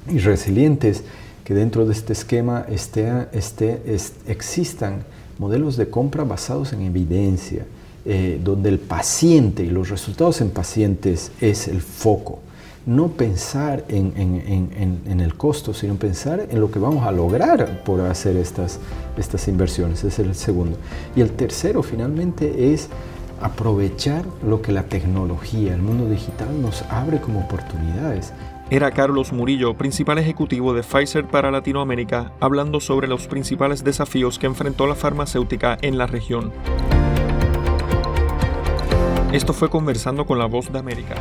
y resilientes, que dentro de este esquema esté, esté, existan modelos de compra basados en evidencia, eh, donde el paciente y los resultados en pacientes es el foco no pensar en, el costo, sino pensar en lo que vamos a lograr por hacer estas, estas inversiones. Es el segundo. Y el tercero, finalmente, es aprovechar lo que la tecnología, el mundo digital nos abre como oportunidades. Era Carlos Murillo, principal ejecutivo de Pfizer para Latinoamérica, hablando sobre los principales desafíos que enfrentó la farmacéutica en la región. Esto fue conversando con la voz de América.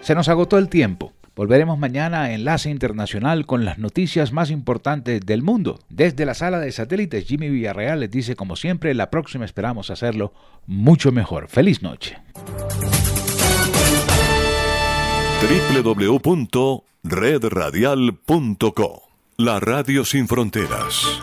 Se nos agotó el tiempo. Volveremos mañana a Enlace Internacional con las noticias más importantes del mundo. Desde la sala de satélites, Jimmy Villarreal les dice, como siempre, la próxima esperamos hacerlo mucho mejor. Feliz noche. www.redradial.co La Radio Sin Fronteras.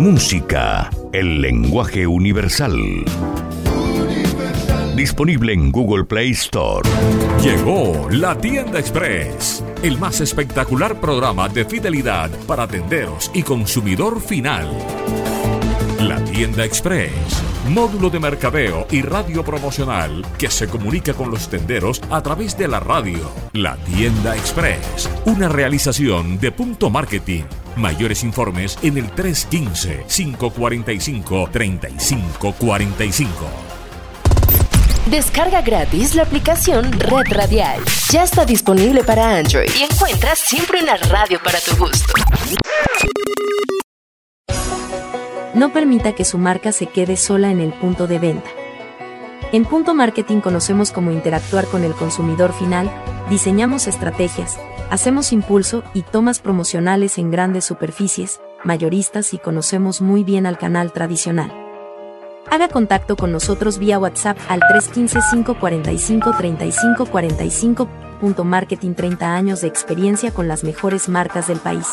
Música, el lenguaje universal. Disponible en Google Play Store. Llegó la Tienda Express, el más espectacular programa de fidelidad para tenderos y consumidor final. La Tienda Express módulo de mercadeo y radio promocional que se comunica con los tenderos a través de la radio. La Tienda Express, una realización de Punto Marketing. Mayores informes en el 315-545-3545. Descarga gratis la aplicación Red Radial. Ya está disponible para Android y encuentras siempre una radio para tu gusto. No permita que su marca se quede sola en el punto de venta. En Punto Marketing conocemos cómo interactuar con el consumidor final, diseñamos estrategias, hacemos impulso y tomas promocionales en grandes superficies, mayoristas y conocemos muy bien al canal tradicional. Haga contacto con nosotros vía WhatsApp al 315-545-3545. Punto Marketing 30 años de experiencia con las mejores marcas del país.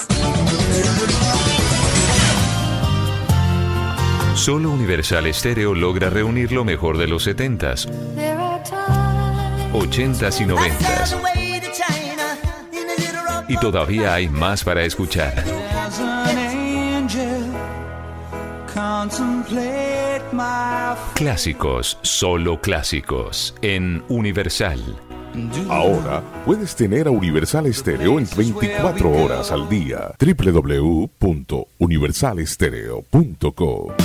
Solo Universal Stereo logra reunir lo mejor de los 70s, 80s y 90s. Y todavía hay más para escuchar. Clásicos, solo clásicos, en Universal. Ahora puedes tener a Universal Stereo en 24 horas al día. www.universalestereo.co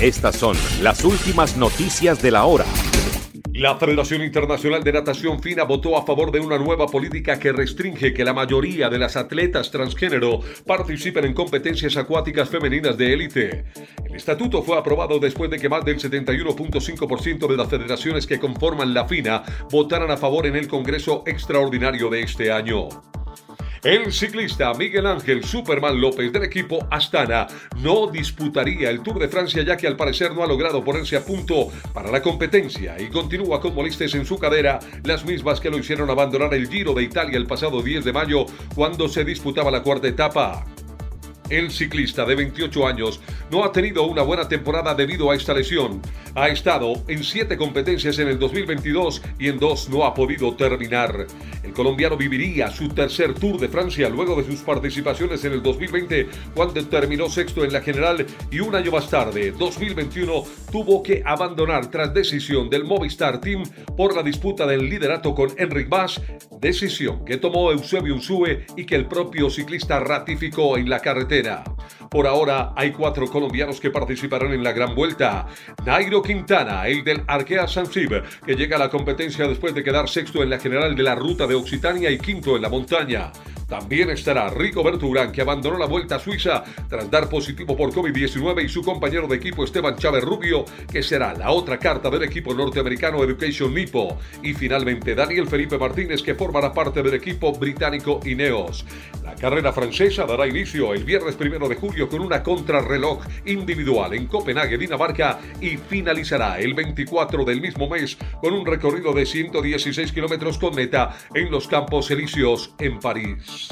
Estas son las últimas noticias de la hora. La Federación Internacional de Natación Fina votó a favor de una nueva política que restringe que la mayoría de las atletas transgénero participen en competencias acuáticas femeninas de élite. El estatuto fue aprobado después de que más del 71.5% de las federaciones que conforman la FINA votaran a favor en el Congreso Extraordinario de este año. El ciclista Miguel Ángel Superman López del equipo Astana no disputaría el Tour de Francia ya que al parecer no ha logrado ponerse a punto para la competencia y continúa con molestias en su cadera, las mismas que lo hicieron abandonar el Giro de Italia el pasado 10 de mayo cuando se disputaba la cuarta etapa. El ciclista de 28 años no ha tenido una buena temporada debido a esta lesión. Ha estado en siete competencias en el 2022 y en dos no ha podido terminar. El colombiano viviría su tercer Tour de Francia luego de sus participaciones en el 2020 cuando terminó sexto en la general y un año más tarde, 2021, tuvo que abandonar tras decisión del Movistar Team por la disputa del liderato con Enric Mas, decisión que tomó Eusebio Unsue y que el propio ciclista ratificó en la carretera. it out. Por ahora hay cuatro colombianos que participarán en la gran vuelta. Nairo Quintana, el del Arkea Sansib, que llega a la competencia después de quedar sexto en la general de la ruta de Occitania y quinto en la montaña. También estará Rico Berturán, que abandonó la vuelta Suiza tras dar positivo por COVID-19, y su compañero de equipo Esteban Chávez Rubio, que será la otra carta del equipo norteamericano Education Nipo. Y finalmente Daniel Felipe Martínez, que formará parte del equipo británico Ineos. La carrera francesa dará inicio el viernes primero de julio con una contrarreloj individual en Copenhague, Dinamarca, y finalizará el 24 del mismo mes con un recorrido de 116 kilómetros con meta en los Campos Elíseos en París.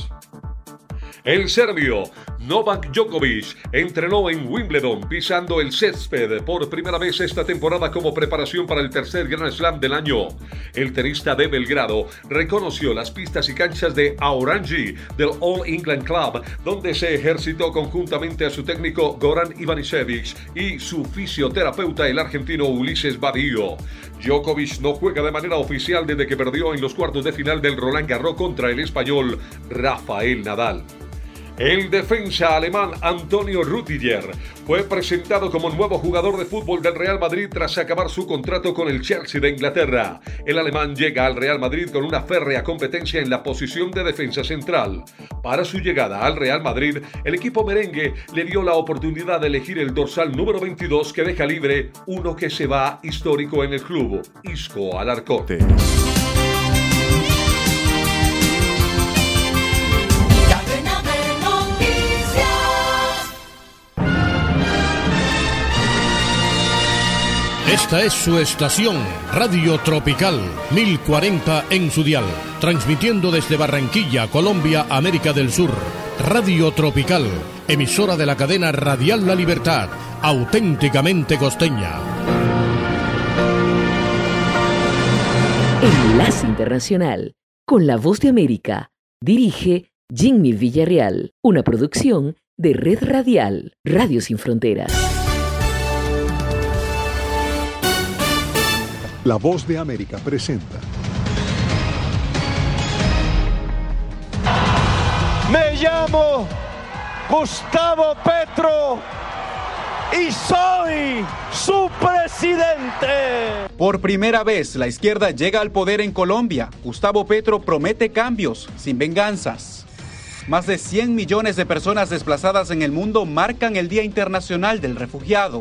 El serbio Novak Djokovic entrenó en Wimbledon pisando el césped por primera vez esta temporada como preparación para el tercer Grand Slam del año. El tenista de Belgrado reconoció las pistas y canchas de Aorangi del All England Club, donde se ejercitó conjuntamente a su técnico Goran Ivanisevic y su fisioterapeuta el argentino Ulises Badillo. Djokovic no juega de manera oficial desde que perdió en los cuartos de final del Roland Garros contra el español Rafael Nadal. El defensa alemán Antonio Rüdiger fue presentado como nuevo jugador de fútbol del Real Madrid tras acabar su contrato con el Chelsea de Inglaterra. El alemán llega al Real Madrid con una férrea competencia en la posición de defensa central. Para su llegada al Real Madrid, el equipo merengue le dio la oportunidad de elegir el dorsal número 22 que deja libre uno que se va histórico en el club, Isco Alarcón. Esta es su estación, Radio Tropical 1040 en su dial, transmitiendo desde Barranquilla, Colombia, América del Sur. Radio Tropical, emisora de la cadena Radial La Libertad, auténticamente costeña. Enlace Internacional, con la voz de América, dirige Jimmy Villarreal, una producción de Red Radial, Radio Sin Fronteras. La Voz de América presenta. Me llamo Gustavo Petro y soy su presidente. Por primera vez, la izquierda llega al poder en Colombia. Gustavo Petro promete cambios sin venganzas. Más de 100 millones de personas desplazadas en el mundo marcan el Día Internacional del Refugiado.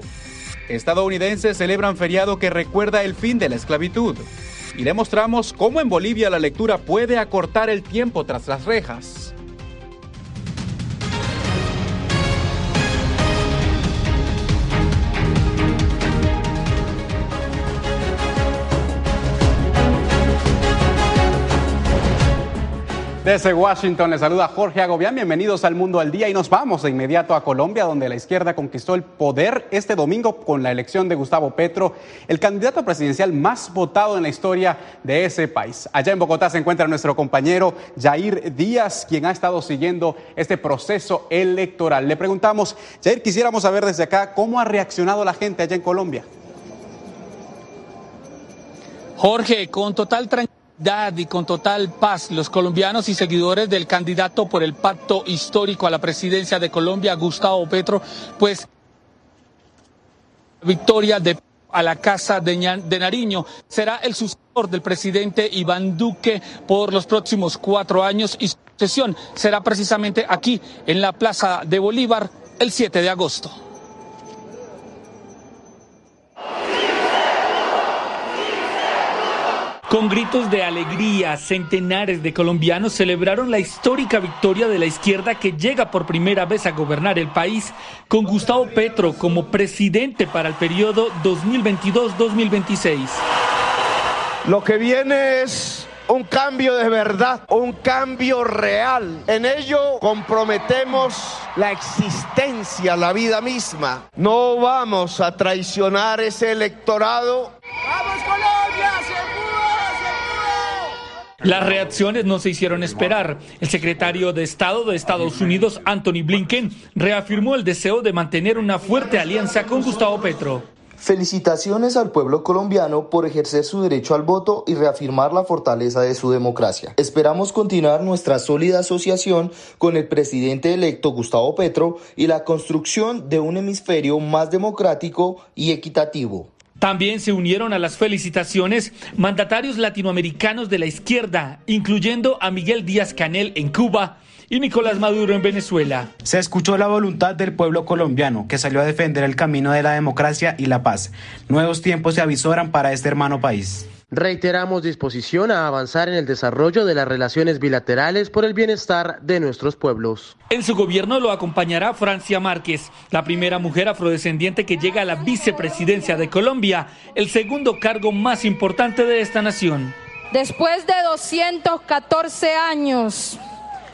Estadounidenses celebran feriado que recuerda el fin de la esclavitud. Y le mostramos cómo en Bolivia la lectura puede acortar el tiempo tras las rejas. Desde Washington les saluda Jorge Agobián. Bienvenidos al Mundo al Día y nos vamos de inmediato a Colombia, donde la izquierda conquistó el poder este domingo con la elección de Gustavo Petro, el candidato presidencial más votado en la historia de ese país. Allá en Bogotá se encuentra nuestro compañero Jair Díaz, quien ha estado siguiendo este proceso electoral. Le preguntamos, Jair, quisiéramos saber desde acá cómo ha reaccionado la gente allá en Colombia. Jorge, con total tranquilidad y con total paz los colombianos y seguidores del candidato por el pacto histórico a la presidencia de Colombia, Gustavo Petro, pues victoria de a la Casa de, de Nariño. Será el sucesor del presidente Iván Duque por los próximos cuatro años y su sesión será precisamente aquí, en la Plaza de Bolívar, el 7 de agosto. Con gritos de alegría, centenares de colombianos celebraron la histórica victoria de la izquierda que llega por primera vez a gobernar el país con Gustavo Petro como presidente para el periodo 2022-2026. Lo que viene es un cambio de verdad, un cambio real. En ello comprometemos la existencia, la vida misma. No vamos a traicionar ese electorado. ¡Vamos Colombia! Las reacciones no se hicieron esperar. El secretario de Estado de Estados Unidos, Anthony Blinken, reafirmó el deseo de mantener una fuerte alianza con Gustavo Petro. Felicitaciones al pueblo colombiano por ejercer su derecho al voto y reafirmar la fortaleza de su democracia. Esperamos continuar nuestra sólida asociación con el presidente electo Gustavo Petro y la construcción de un hemisferio más democrático y equitativo. También se unieron a las felicitaciones mandatarios latinoamericanos de la izquierda, incluyendo a Miguel Díaz Canel en Cuba y Nicolás Maduro en Venezuela. Se escuchó la voluntad del pueblo colombiano, que salió a defender el camino de la democracia y la paz. Nuevos tiempos se avisoran para este hermano país. Reiteramos disposición a avanzar en el desarrollo de las relaciones bilaterales por el bienestar de nuestros pueblos. En su gobierno lo acompañará Francia Márquez, la primera mujer afrodescendiente que llega a la vicepresidencia de Colombia, el segundo cargo más importante de esta nación. Después de 214 años,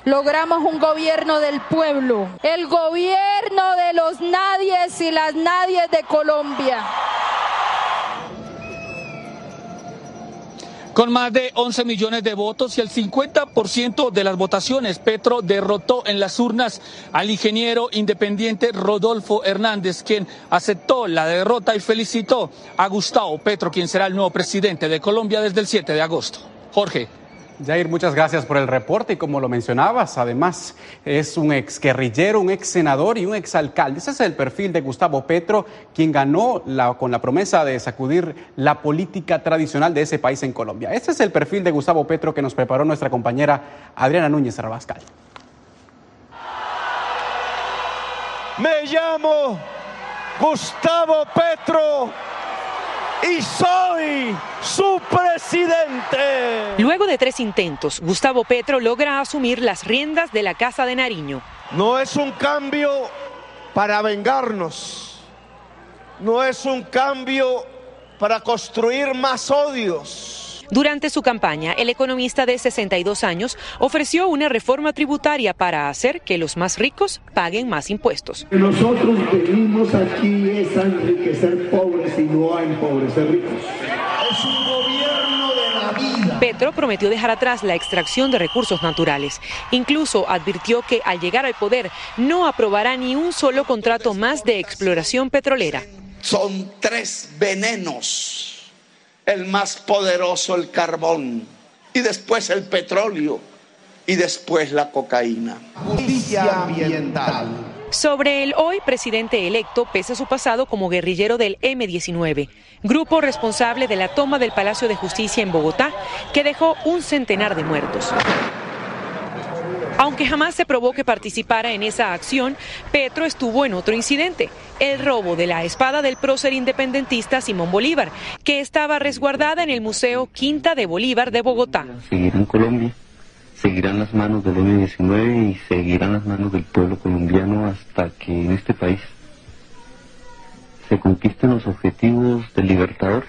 logramos un gobierno del pueblo, el gobierno de los nadies y las nadies de Colombia. Con más de 11 millones de votos y el 50% de las votaciones, Petro derrotó en las urnas al ingeniero independiente Rodolfo Hernández, quien aceptó la derrota y felicitó a Gustavo Petro, quien será el nuevo presidente de Colombia desde el 7 de agosto. Jorge. Jair, muchas gracias por el reporte y como lo mencionabas, además es un ex guerrillero, un ex senador y un ex alcalde. Ese es el perfil de Gustavo Petro, quien ganó con la promesa de sacudir la política tradicional de ese país en Colombia. Ese es el perfil de Gustavo Petro que nos preparó nuestra compañera Adriana Núñez Rabascal. Me llamo Gustavo Petro y soy su presidente. Luego de tres intentos, Gustavo Petro logra asumir las riendas de la Casa de Nariño. No es un cambio para vengarnos, no es un cambio para construir más odios durante su campaña, el economista de 62 años ofreció una reforma tributaria para hacer que los más ricos paguen más impuestos. Nosotros venimos aquí es a enriquecer pobres y no a empobrecer ricos. Es un gobierno de la vida. Petro prometió dejar atrás la extracción de recursos naturales. Incluso advirtió que al llegar al poder no aprobará ni un solo contrato más de exploración petrolera. Son tres venenos el más poderoso el carbón, y después el petróleo, y después la cocaína. Justicia ambiental. Sobre el hoy presidente electo pese su pasado como guerrillero del M-19, grupo responsable de la toma del Palacio de Justicia en Bogotá, que dejó un centenar de muertos. Aunque jamás se probó que participara en esa acción, Petro estuvo en otro incidente, el robo de la espada del prócer independentista Simón Bolívar, que estaba resguardada en el Museo Quinta de Bolívar de Bogotá. Seguirá en Colombia, seguirán las manos del M-19 y seguirán las manos del pueblo colombiano hasta que en este país se conquisten los objetivos del libertador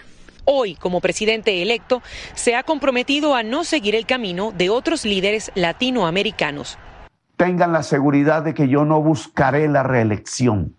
hoy como presidente electo, se ha comprometido a no seguir el camino de otros líderes latinoamericanos. Tengan la seguridad de que yo no buscaré la reelección.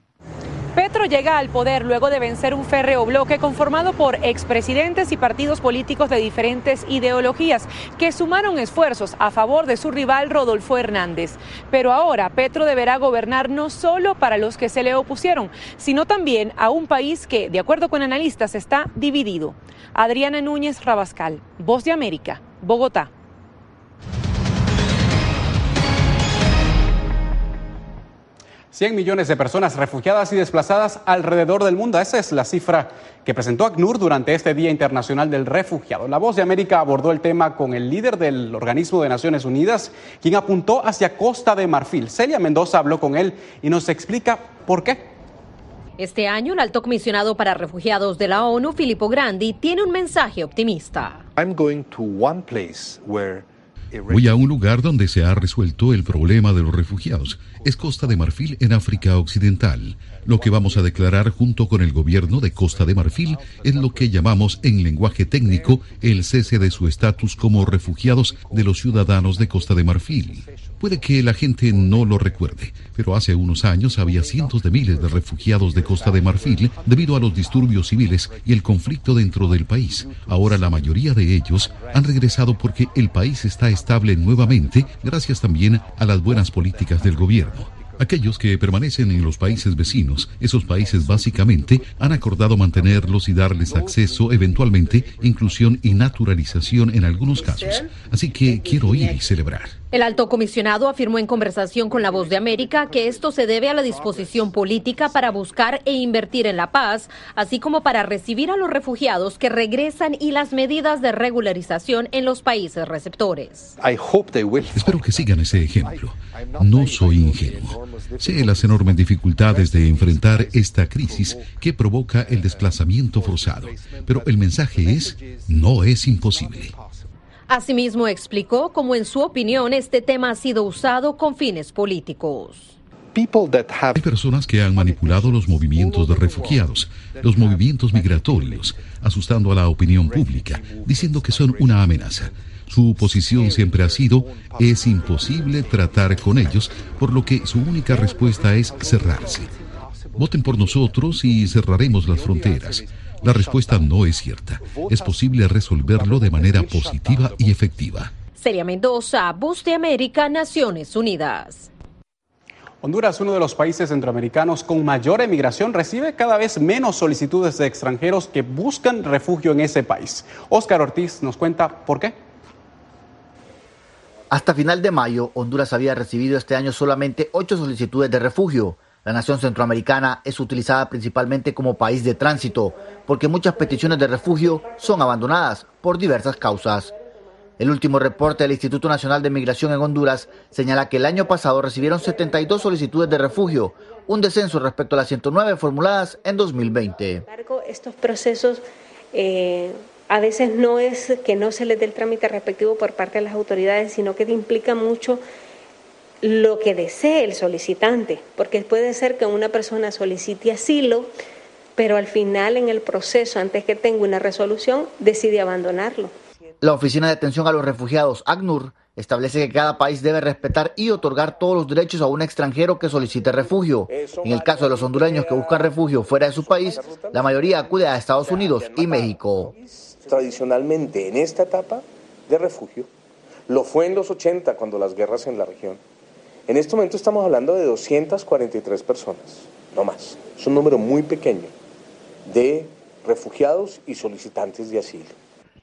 Petro llega al poder luego de vencer un férreo bloque conformado por expresidentes y partidos políticos de diferentes ideologías que sumaron esfuerzos a favor de su rival Rodolfo Hernández. Pero ahora Petro deberá gobernar no solo para los que se le opusieron, sino también a un país que, de acuerdo con analistas, está dividido. Adriana Núñez Rabascal, Voz de América, Bogotá. 100 millones de personas refugiadas y desplazadas alrededor del mundo. Esa es la cifra que presentó ACNUR durante este Día Internacional del Refugiado. La Voz de América abordó el tema con el líder del organismo de Naciones Unidas, quien apuntó hacia Costa de Marfil. Celia Mendoza habló con él y nos explica por qué. Este año, el alto comisionado para refugiados de la ONU, Filippo Grandi, tiene un mensaje optimista. I'm going to one place where Voy a un lugar donde se ha resuelto el problema de los refugiados. Es Costa de Marfil en África Occidental. Lo que vamos a declarar junto con el gobierno de Costa de Marfil es lo que llamamos en lenguaje técnico el cese de su estatus como refugiados de los ciudadanos de Costa de Marfil. Puede que la gente no lo recuerde, pero hace unos años había cientos de miles de refugiados de Costa de Marfil debido a los disturbios civiles y el conflicto dentro del país. Ahora la mayoría de ellos han regresado porque el país está estable nuevamente gracias también a las buenas políticas del gobierno. Aquellos que permanecen en los países vecinos, esos países básicamente han acordado mantenerlos y darles acceso, eventualmente, inclusión y naturalización en algunos casos. Así que quiero ir y celebrar. El alto comisionado afirmó en conversación con La Voz de América que esto se debe a la disposición política para buscar e invertir en la paz, así como para recibir a los refugiados que regresan y las medidas de regularización en los países receptores. Espero que sigan ese ejemplo. No soy ingenuo. Sé las enormes dificultades de enfrentar esta crisis que provoca el desplazamiento forzado, pero el mensaje es, no es imposible. Asimismo, explicó cómo en su opinión este tema ha sido usado con fines políticos. Hay personas que han manipulado los movimientos de refugiados, los movimientos migratorios, asustando a la opinión pública, diciendo que son una amenaza. Su posición siempre ha sido, es imposible tratar con ellos, por lo que su única respuesta es cerrarse. Voten por nosotros y cerraremos las fronteras. La respuesta no es cierta. Es posible resolverlo de manera positiva y efectiva. Seria Mendoza, Bus de América, Naciones Unidas. Honduras, uno de los países centroamericanos con mayor emigración, recibe cada vez menos solicitudes de extranjeros que buscan refugio en ese país. Óscar Ortiz nos cuenta por qué. Hasta final de mayo, Honduras había recibido este año solamente ocho solicitudes de refugio. La nación centroamericana es utilizada principalmente como país de tránsito, porque muchas peticiones de refugio son abandonadas por diversas causas. El último reporte del Instituto Nacional de Migración en Honduras señala que el año pasado recibieron 72 solicitudes de refugio, un descenso respecto a las 109 formuladas en 2020. Estos procesos eh, a veces no es que no se les dé el trámite respectivo por parte de las autoridades, sino que implica mucho lo que desee el solicitante, porque puede ser que una persona solicite asilo, pero al final en el proceso, antes que tenga una resolución, decide abandonarlo. La Oficina de Atención a los Refugiados, ACNUR, establece que cada país debe respetar y otorgar todos los derechos a un extranjero que solicite refugio. En el caso de los hondureños que buscan refugio fuera de su país, la mayoría acude a Estados Unidos y México. Tradicionalmente en esta etapa de refugio, lo fue en los 80 cuando las guerras en la región en este momento estamos hablando de 243 personas, no más. Es un número muy pequeño de refugiados y solicitantes de asilo.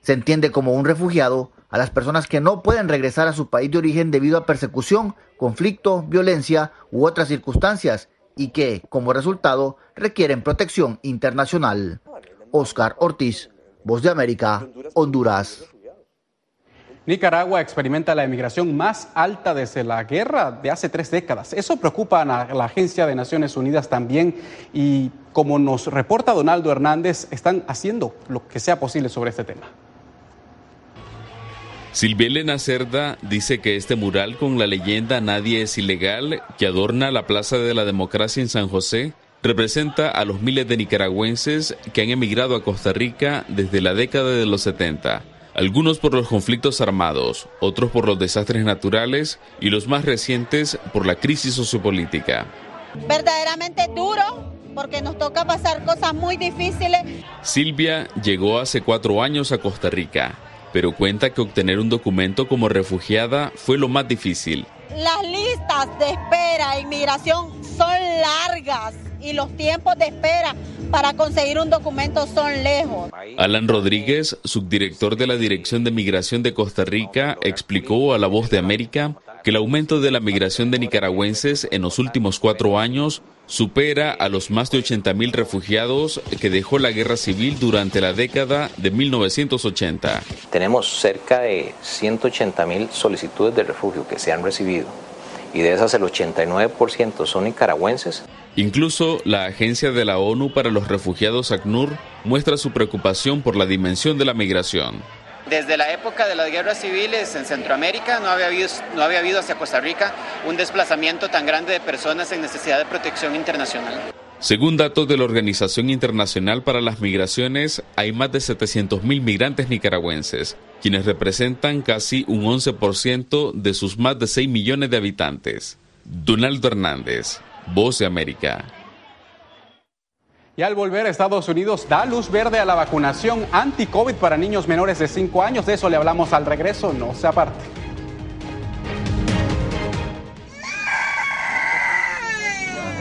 Se entiende como un refugiado a las personas que no pueden regresar a su país de origen debido a persecución, conflicto, violencia u otras circunstancias y que, como resultado, requieren protección internacional. Oscar Ortiz, Voz de América, Honduras. Nicaragua experimenta la emigración más alta desde la guerra de hace tres décadas. Eso preocupa a la Agencia de Naciones Unidas también y como nos reporta Donaldo Hernández, están haciendo lo que sea posible sobre este tema. Silvia Elena Cerda dice que este mural con la leyenda Nadie es ilegal, que adorna la Plaza de la Democracia en San José, representa a los miles de nicaragüenses que han emigrado a Costa Rica desde la década de los 70 algunos por los conflictos armados, otros por los desastres naturales y los más recientes por la crisis sociopolítica. Verdaderamente duro porque nos toca pasar cosas muy difíciles. Silvia llegó hace cuatro años a Costa Rica, pero cuenta que obtener un documento como refugiada fue lo más difícil. Las listas de espera e inmigración son largas y los tiempos de espera para conseguir un documento son lejos. Alan Rodríguez, subdirector de la Dirección de Migración de Costa Rica, explicó a La Voz de América que el aumento de la migración de nicaragüenses en los últimos cuatro años supera a los más de 80 mil refugiados que dejó la guerra civil durante la década de 1980. Tenemos cerca de 180 mil solicitudes de refugio que se han recibido y de esas el 89% son nicaragüenses. Incluso la Agencia de la ONU para los Refugiados ACNUR muestra su preocupación por la dimensión de la migración. Desde la época de las guerras civiles en Centroamérica no había, habido, no había habido hacia Costa Rica un desplazamiento tan grande de personas en necesidad de protección internacional. Según datos de la Organización Internacional para las Migraciones, hay más de 700.000 migrantes nicaragüenses, quienes representan casi un 11% de sus más de 6 millones de habitantes. Donaldo Hernández, Voz de América. Y al volver a Estados Unidos da luz verde a la vacunación anti-COVID para niños menores de 5 años. De eso le hablamos al regreso, no se aparte.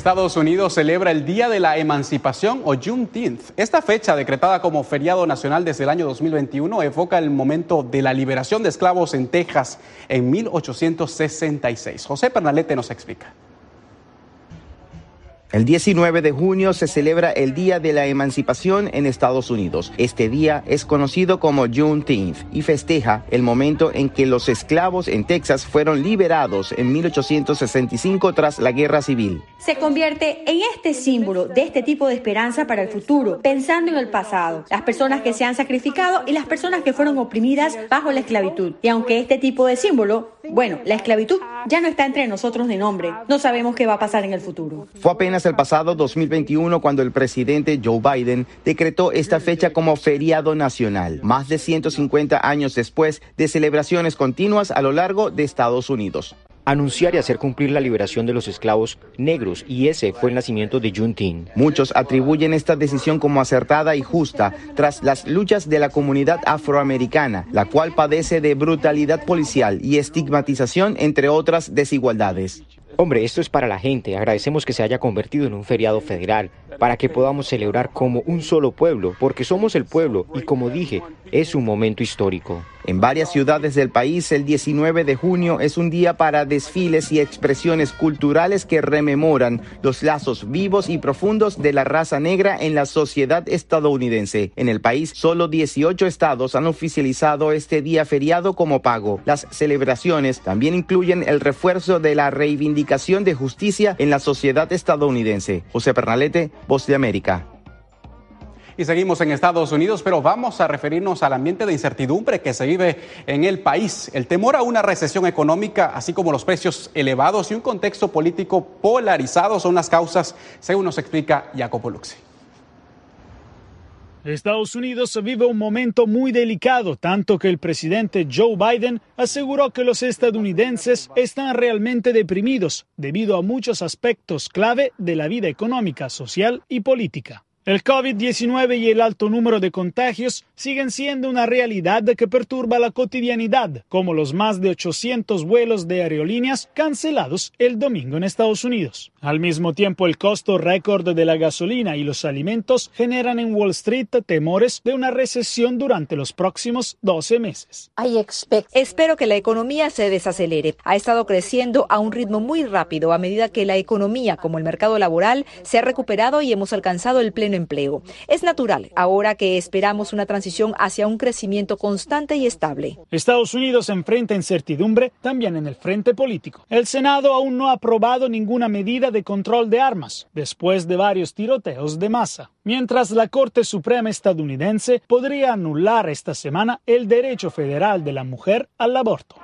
Estados Unidos celebra el Día de la Emancipación o Juneteenth. Esta fecha, decretada como feriado nacional desde el año 2021, evoca el momento de la liberación de esclavos en Texas en 1866. José Pernalete nos explica. El 19 de junio se celebra el Día de la Emancipación en Estados Unidos. Este día es conocido como Juneteenth y festeja el momento en que los esclavos en Texas fueron liberados en 1865 tras la Guerra Civil. Se convierte en este símbolo de este tipo de esperanza para el futuro, pensando en el pasado, las personas que se han sacrificado y las personas que fueron oprimidas bajo la esclavitud. Y aunque este tipo de símbolo, bueno, la esclavitud ya no está entre nosotros de nombre, no sabemos qué va a pasar en el futuro. Fue apenas el pasado 2021 cuando el presidente Joe Biden decretó esta fecha como feriado nacional, más de 150 años después de celebraciones continuas a lo largo de Estados Unidos anunciar y hacer cumplir la liberación de los esclavos negros y ese fue el nacimiento de Juneteenth. Muchos atribuyen esta decisión como acertada y justa tras las luchas de la comunidad afroamericana, la cual padece de brutalidad policial y estigmatización entre otras desigualdades. Hombre, esto es para la gente. Agradecemos que se haya convertido en un feriado federal para que podamos celebrar como un solo pueblo, porque somos el pueblo y como dije, es un momento histórico. En varias ciudades del país, el 19 de junio es un día para desfiles y expresiones culturales que rememoran los lazos vivos y profundos de la raza negra en la sociedad estadounidense. En el país, solo 18 estados han oficializado este día feriado como pago. Las celebraciones también incluyen el refuerzo de la reivindicación de justicia en la sociedad estadounidense. José Pernalete, Voz de América. Y seguimos en Estados Unidos, pero vamos a referirnos al ambiente de incertidumbre que se vive en el país. El temor a una recesión económica, así como los precios elevados y un contexto político polarizado son las causas, según nos explica Jacopo Luxi. Estados Unidos vive un momento muy delicado, tanto que el presidente Joe Biden aseguró que los estadounidenses están realmente deprimidos debido a muchos aspectos clave de la vida económica, social y política. El COVID-19 y el alto número de contagios siguen siendo una realidad que perturba la cotidianidad, como los más de 800 vuelos de aerolíneas cancelados el domingo en Estados Unidos. Al mismo tiempo, el costo récord de la gasolina y los alimentos generan en Wall Street temores de una recesión durante los próximos 12 meses. Espero que la economía se desacelere. Ha estado creciendo a un ritmo muy rápido a medida que la economía, como el mercado laboral, se ha recuperado y hemos alcanzado el pleno Es natural ahora que esperamos una transición hacia un crecimiento constante y estable. Estados Unidos enfrenta incertidumbre también en el frente político. El Senado aún no ha aprobado ninguna medida de control de armas después de varios tiroteos de masa, mientras la Corte Suprema estadounidense podría anular esta semana el derecho federal de la mujer al aborto.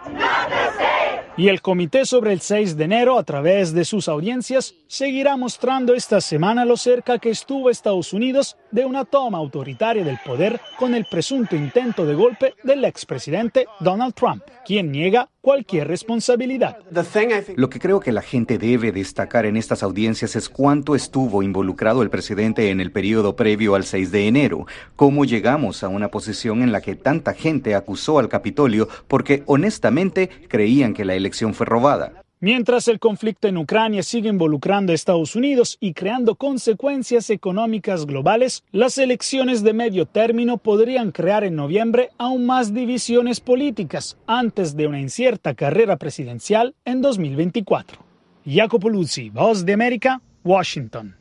Y el comité sobre el 6 de enero, a través de sus audiencias, seguirá mostrando esta semana lo cerca que estuvo Estados Unidos de una toma autoritaria del poder con el presunto intento de golpe del expresidente Donald Trump, quien niega cualquier responsabilidad. Lo que creo que la gente debe destacar en estas audiencias es cuánto estuvo involucrado el presidente en el periodo previo al 6 de enero, cómo llegamos a una posición en la que tanta gente acusó al Capitolio porque honestamente creían que la elección Mientras el conflicto en Ucrania sigue involucrando a Estados Unidos y creando consecuencias económicas globales, las elecciones de medio término podrían crear en noviembre aún más divisiones políticas antes de una incierta carrera presidencial en 2024. Jacopo Luzzi, Voz de América, Washington.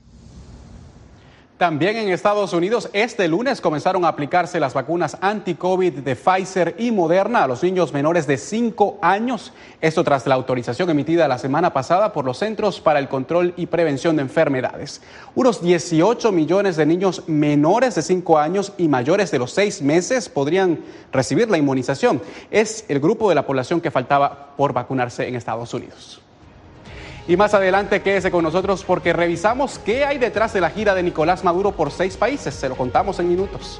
También en Estados Unidos, este lunes comenzaron a aplicarse las vacunas anti-COVID de Pfizer y Moderna a los niños menores de 5 años. Esto tras la autorización emitida la semana pasada por los Centros para el Control y Prevención de Enfermedades. Unos 18 millones de niños menores de 5 años y mayores de los 6 meses podrían recibir la inmunización. Es el grupo de la población que faltaba por vacunarse en Estados Unidos. Y más adelante quédese con nosotros porque revisamos qué hay detrás de la gira de Nicolás Maduro por seis países. Se lo contamos en minutos.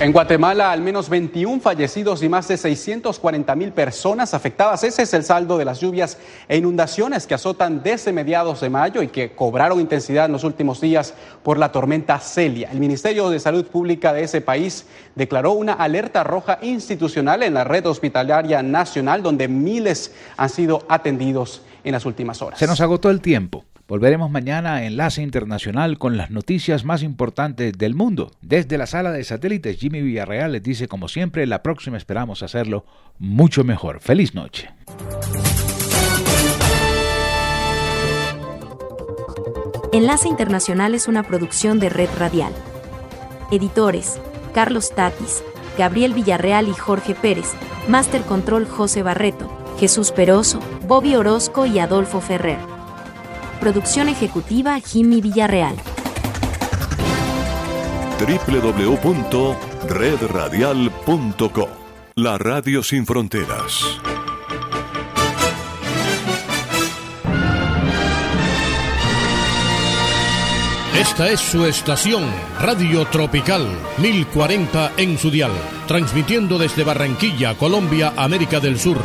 En Guatemala, al menos 21 fallecidos y más de 640 mil personas afectadas. Ese es el saldo de las lluvias e inundaciones que azotan desde mediados de mayo y que cobraron intensidad en los últimos días por la tormenta Celia. El Ministerio de Salud Pública de ese país declaró una alerta roja institucional en la red hospitalaria nacional, donde miles han sido atendidos en las últimas horas. Se nos agotó el tiempo. Volveremos mañana a Enlace Internacional con las noticias más importantes del mundo. Desde la sala de satélites, Jimmy Villarreal les dice, como siempre, la próxima esperamos hacerlo mucho mejor. Feliz noche. Enlace Internacional es una producción de Red Radial. Editores, Carlos Tatis, Gabriel Villarreal y Jorge Pérez. Master Control José Barreto, Jesús Peroso, Bobby Orozco y Adolfo Ferrer. Producción ejecutiva Jimmy Villarreal. www.redradial.co La Radio Sin Fronteras. Esta es su estación, Radio Tropical, 1040 en su dial, transmitiendo desde Barranquilla, Colombia, América del Sur.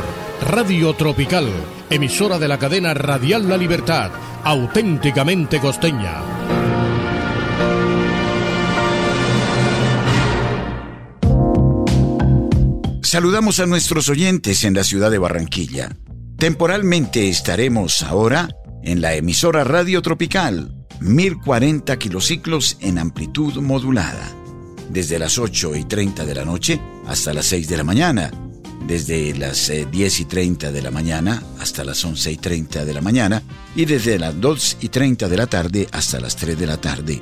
Radio Tropical, emisora de la cadena Radial La Libertad, auténticamente costeña. Saludamos a nuestros oyentes en la ciudad de Barranquilla. Temporalmente estaremos ahora en la emisora Radio Tropical, 1040 kilociclos en amplitud modulada, desde las 8 y 30 de la noche hasta las 6 de la mañana desde las 10 eh, y 30 de la mañana hasta las 11 y 30 de la mañana y desde las 2 y 30 de la tarde hasta las 3 de la tarde.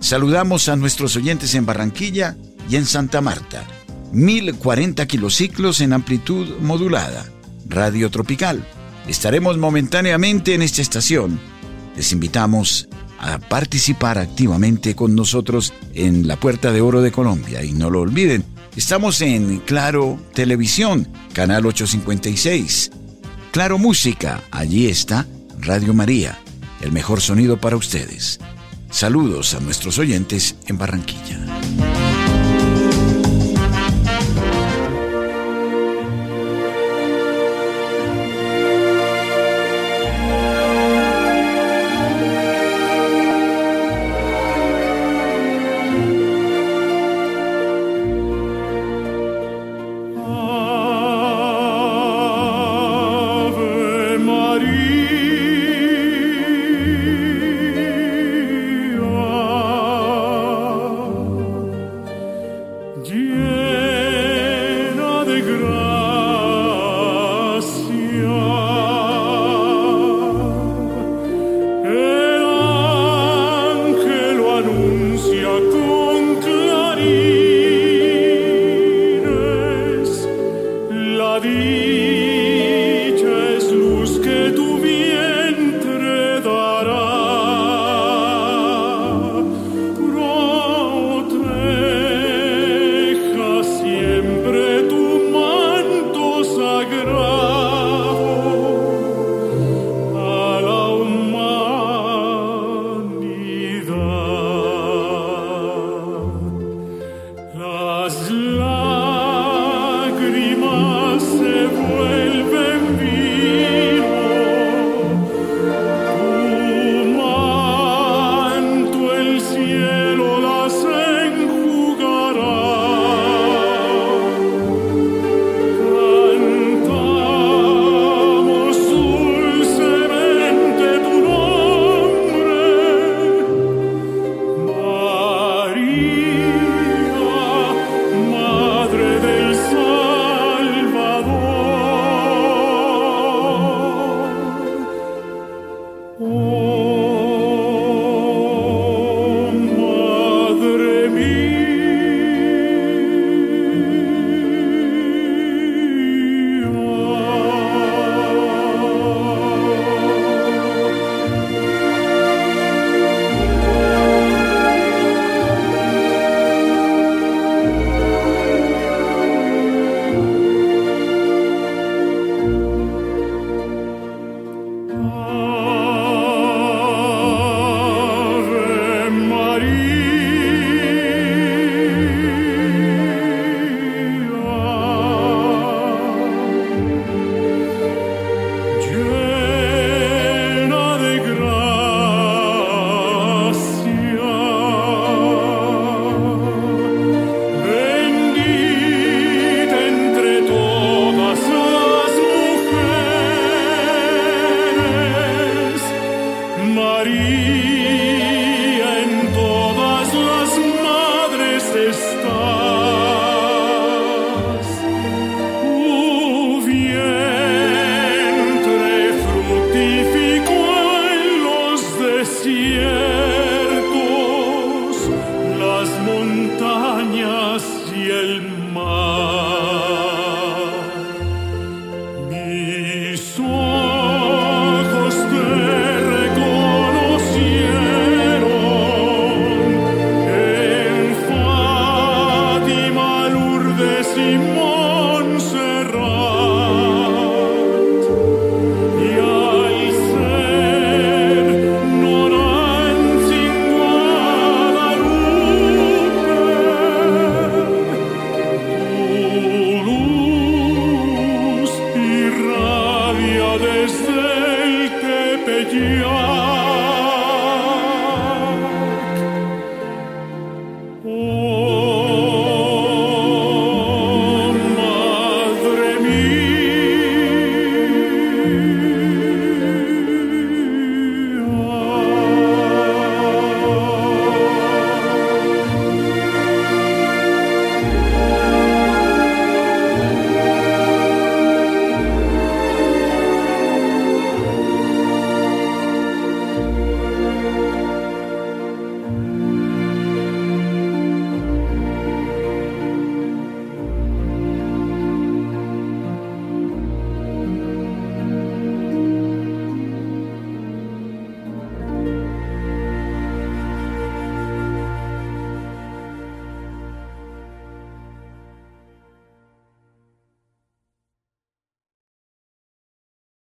Saludamos a nuestros oyentes en Barranquilla y en Santa Marta. 1040 kilociclos en amplitud modulada. Radio Tropical. Estaremos momentáneamente en esta estación. Les invitamos a participar activamente con nosotros en la Puerta de Oro de Colombia y no lo olviden Estamos en Claro Televisión, canal 856. Claro Música, allí está Radio María, el mejor sonido para ustedes. Saludos a nuestros oyentes en Barranquilla.